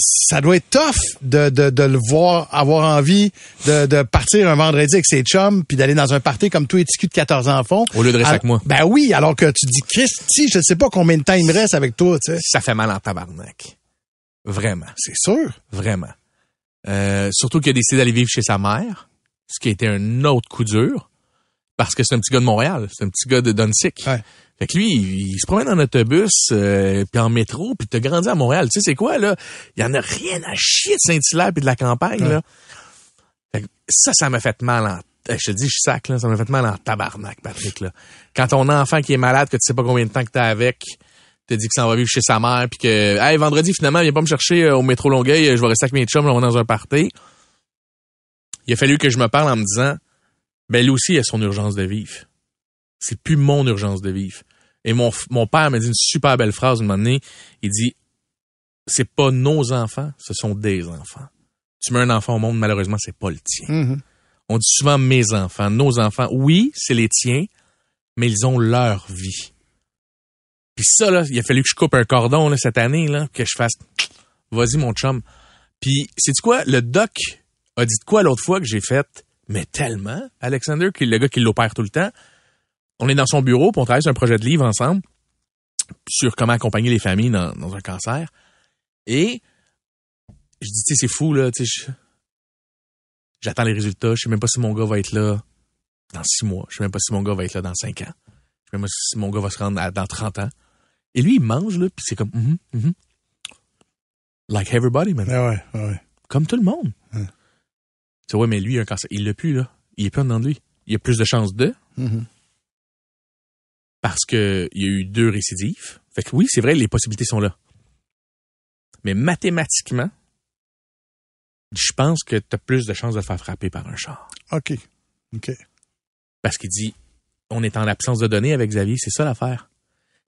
Ça doit être tough de, de, de le voir avoir envie de, de partir un vendredi avec ses chums puis d'aller dans un party comme et TQ de 14 ans font. Au lieu de rester avec moi. Ben oui, alors que tu dis, Christy, je ne sais pas combien de temps il me reste avec toi, tu sais. Ça fait mal en tabarnak. Vraiment. C'est sûr. Vraiment. Euh, surtout qu'il a décidé d'aller vivre chez sa mère, ce qui a été un autre coup dur, parce que c'est un petit gars de Montréal, c'est un petit gars de Dunsick. Ouais. Fait que lui, il, il se promène en autobus, euh, puis en métro, puis t'as grandi à Montréal. Tu sais, c'est quoi, là? Il y en a rien à chier de Saint-Hilaire puis de la campagne, Ouais. là. Fait que ça, ça m'a fait mal en... eh, Je te dis, je sac, là, ça m'a fait mal en tabarnak, Patrick, là. Quand ton enfant qui est malade, que tu sais pas combien de temps que t'es avec, te dit que ça va vivre chez sa mère, puis que, hey, vendredi, finalement, viens pas me chercher euh, au métro Longueuil, euh, je vais rester avec mes chums, là, on va dans un party. Il a fallu que je me parle en me disant, ben, lui aussi, il a son urgence de vivre. C'est plus mon urgence de vivre. Et mon, mon père m'a dit une super belle phrase un moment donné. Il dit, c'est pas nos enfants, ce sont des enfants. Tu mets un enfant au monde, malheureusement, c'est pas le tien. Mhm. On dit souvent mes enfants, nos enfants. Oui, c'est les tiens, mais ils ont leur vie. Puis ça, là, il a fallu que je coupe un cordon là, cette année, là, que je fasse Vas-y, mon chum. Puis, c'est quoi? Le doc a dit de quoi l'autre fois que j'ai fait? Mais tellement, Alexander, qui est le gars qui l'opère tout le temps. On est dans son bureau, puis on travaille sur un projet de livre ensemble. sur comment accompagner les familles dans, dans un cancer. Et je dis, tu sais, c'est fou, là, tu sais, j'attends les résultats, je sais même pas si mon gars va être là dans six mois, je sais même pas si mon gars va être là dans cinq ans, je sais même pas si mon gars va se rendre à- dans 30 ans. Et lui, il mange, là, puis c'est comme, mhm, mhm. like everybody, man. Ah ouais, ah ouais. Comme tout le monde. Hein. Tu sais, ouais, mais lui, il a un cancer. Il l'a plus, là. Il est plus en dedans de lui. Il a plus de chances de, Mhm. parce que il y a eu deux récidives. Fait que oui, c'est vrai, les possibilités sont là. Mais mathématiquement, je pense que tu as plus de chances de te faire frapper par un char. OK. OK. Parce qu'il dit, on est en absence de données avec Xavier, c'est ça l'affaire.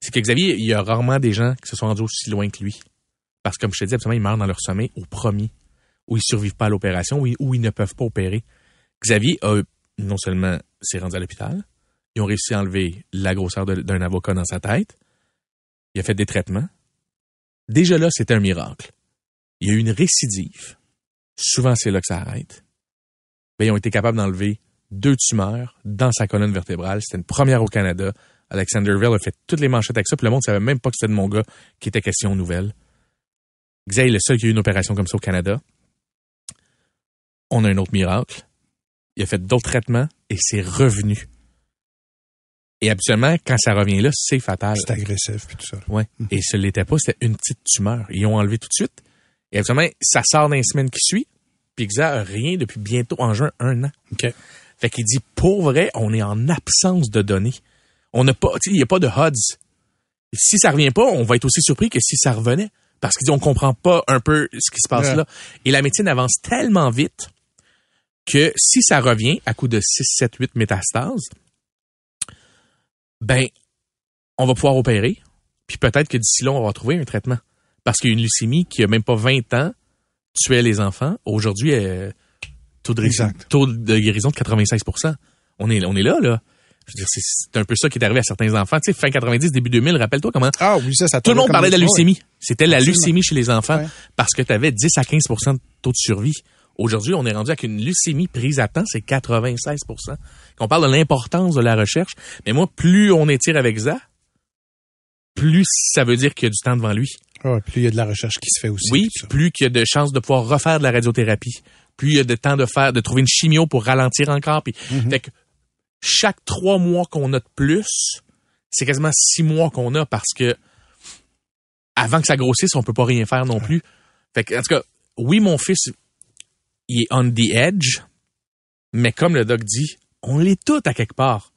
C'est que Xavier, il y a rarement des gens qui se sont rendus aussi loin que lui. Parce que, comme je te dis, absolument, ils meurent dans leur sommeil au premier, où ils survivent pas à l'opération, où ils, ne peuvent pas opérer. Xavier a, non seulement s'est rendu à l'hôpital, ils ont réussi à enlever la grosseur d'un avocat dans sa tête, il a fait des traitements. Déjà là, c'était un miracle. Il y a eu une récidive. Souvent, c'est là que ça arrête. Ils ont été capables d'enlever deux tumeurs dans sa colonne vertébrale. C'était une première au Canada. Alexander Vell a fait toutes les manchettes avec ça, puis le monde savait même pas que c'était de mon gars qui était question nouvelle. Xavier est le seul qui a eu une opération comme ça au Canada. On a un autre miracle. Il a fait d'autres traitements et c'est revenu. Et habituellement, quand ça revient là, c'est fatal. C'est agressif puis tout ça. Ouais. Et ce l'était pas, c'était une petite tumeur. Ils l'ont enlevé tout de suite. Et habituellement, ça sort dans les semaines qui suivent. Puis Xa a rien depuis bientôt, en juin, un an. OK. Fait qu'il dit, pour vrai, on est en absence de données. On n'a pas, il n'y a pas de HUDs. Si ça revient pas, on va être aussi surpris que si ça revenait. Parce qu'ils dit, on comprend pas un peu ce qui se passe Ouais. là. Et la médecine avance tellement vite que si ça revient à coup de 6, 7, 8 métastases, ben, on va pouvoir opérer. Puis peut-être que d'ici là, on va trouver un traitement. Parce qu'il y a une leucémie qui a même pas 20 ans tuait les enfants. Aujourd'hui, euh, taux, de taux guérison de 96 on est, on est là, là. Je veux dire, c'est- un peu ça qui est arrivé à certains enfants. Tu sais, fin 90, début 2000, rappelle-toi comment Ah oui, ça, ça tout le monde parlait de la leucémie. C'était la leucémie chez les enfants Ouais. parce que tu avais 10 à 15% de taux de survie. Aujourd'hui, on est rendu avec une leucémie prise à temps, c'est 96% Qu'on parle de l'importance de la recherche, mais moi, plus on étire avec ça, plus ça veut dire qu'il y a du temps devant lui. Ah ouais, puis il y a de la recherche qui se fait aussi. Oui, plus qu'il y a de chances de pouvoir refaire de la radiothérapie, plus il y a de temps de faire, de trouver une chimio pour ralentir encore. Puis, Mhm. fait que chaque trois mois qu'on a de plus, c'est quasiment six mois qu'on a parce que avant que ça grossisse, on peut pas rien faire non plus. Fait que, en tout cas, oui, mon fils, il est on the edge, mais comme le doc dit, on l'est tout à quelque part.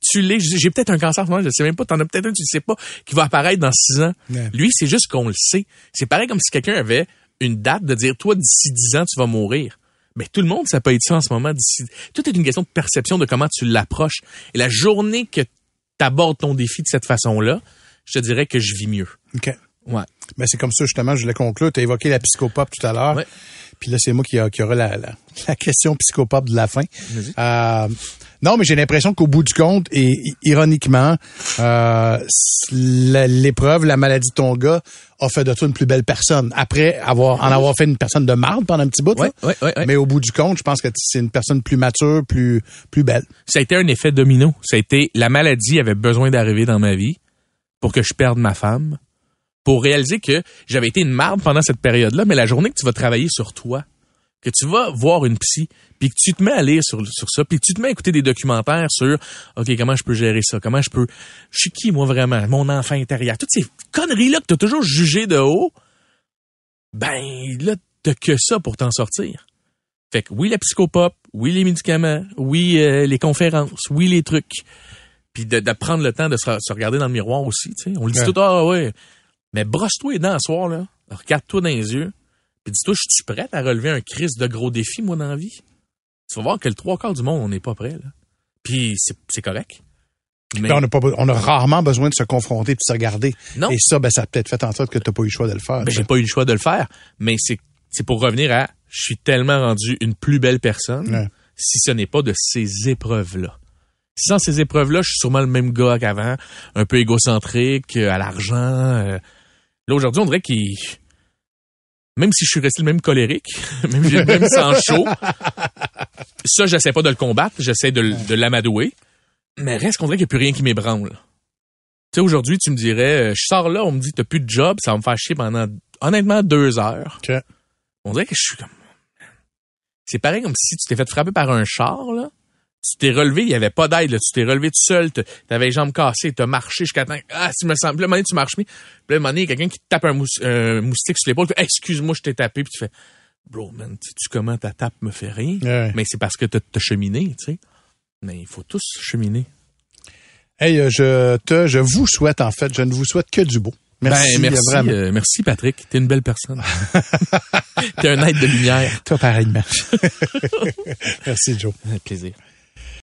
Tu l'es, j'ai peut-être un cancer, moi, je sais même pas, t'en as peut-être un, tu le sais pas, qui va apparaître dans six ans. Ouais. Lui, c'est juste qu'on le sait. C'est pareil comme si quelqu'un avait une date de dire, toi, d'ici 10 ans, tu vas mourir. Mais tout le monde, ça peut être ça en ce moment. D'ici... Tout est une question de perception de comment tu l'approches. Et la journée que tu abordes ton défi de cette façon-là, je te dirais que je vis mieux. OK. Ouais. Ben, c'est comme ça, justement, je voulais conclure. Tu as évoqué la psychopop tout à l'heure. Ouais. Puis là, c'est moi qui, qui aura la, la, [laughs] la question psychopop de la fin. Euh, non, mais j'ai l'impression qu'au bout du compte, et ironiquement, euh, l'épreuve, la maladie de ton gars a fait de toi une plus belle personne. Après avoir en avoir fait une personne de marde pendant un petit bout. ouais, ouais. Mais au bout du compte, je pense que c'est une personne plus mature, plus plus belle. Ça a été un effet domino. Ça a été, la maladie avait besoin d'arriver dans ma vie pour que je perde ma femme, pour réaliser que j'avais été une marde pendant cette période-là, mais la journée que tu vas travailler sur toi, que tu vas voir une psy, puis que tu te mets à lire sur, sur ça, puis que tu te mets à écouter des documentaires sur OK, comment je peux gérer ça, comment je peux je suis qui moi vraiment, mon enfant intérieur, toutes ces conneries là que tu as toujours jugé de haut. Ben là t'as que ça pour t'en sortir. Fait que oui la psychopop, oui les médicaments, oui euh, les conférences, oui les trucs. Puis de, de prendre le temps de se, se regarder dans le miroir aussi, tu sais. On le dit Ouais. tout ah ouais. Mais brosse-toi les dents ce soir là, regarde-toi dans les yeux. Puis dis-toi, je suis prête à relever un crise de gros défi, moi, dans la vie. Tu vas voir que le trois quarts du monde, on n'est pas prêt, là. Puis c'est correct. Mais on a pas, on a rarement besoin de se confronter et de se regarder. non, Et ça, ben, ça a peut-être fait en sorte que tu n'as pas eu le choix de le faire. ben, j'ai pas eu le choix de le faire. Mais c'est pour revenir à, je suis tellement rendu une plus belle personne Ouais. si ce n'est pas de ces épreuves-là. Sans ces épreuves-là, je suis sûrement le même gars qu'avant, un peu égocentrique, euh, à l'argent. euh. Là, aujourd'hui, on dirait qu'il... Même si je suis resté le même colérique, [laughs] même si j'ai le même sang chaud, ça, j'essaie pas de le combattre, j'essaie de, l'amadouer. Mais reste qu'on dirait qu'il n'y a plus rien qui m'ébranle. Tu sais, aujourd'hui, tu me dirais, euh, je sors là, on me dit, t'as plus de job, ça va me faire chier pendant, honnêtement, deux heures. On dirait que je suis comme... C'est pareil comme si tu t'es fait frapper par un char, là. Tu t'es relevé, il y avait pas d'aide, là. Tu t'es relevé tout seul, t'avais les jambes cassées, t'as marché jusqu'à temps. Ah, tu me sens. Puis là, un donné, tu marches, mais. Puis là, à un moment donné, il y a quelqu'un qui te tape un mous- euh, moustique sur l'épaule. tu Excuse-moi, je t'ai tapé. Puis tu fais, bro, man, sais-tu comment ta tape me fait rien? Ouais. Mais c'est parce que t'as t'as cheminé, tu sais. Mais il faut tous cheminer. Hey, euh, je te, je vous souhaite, en fait, je ne vous souhaite que du beau. Merci, ben, merci, vraiment. euh, merci Patrick. T'es une belle personne. [laughs] T'es un être de lumière. Toi, pareillement. [laughs] Merci, Joe. Plaisir.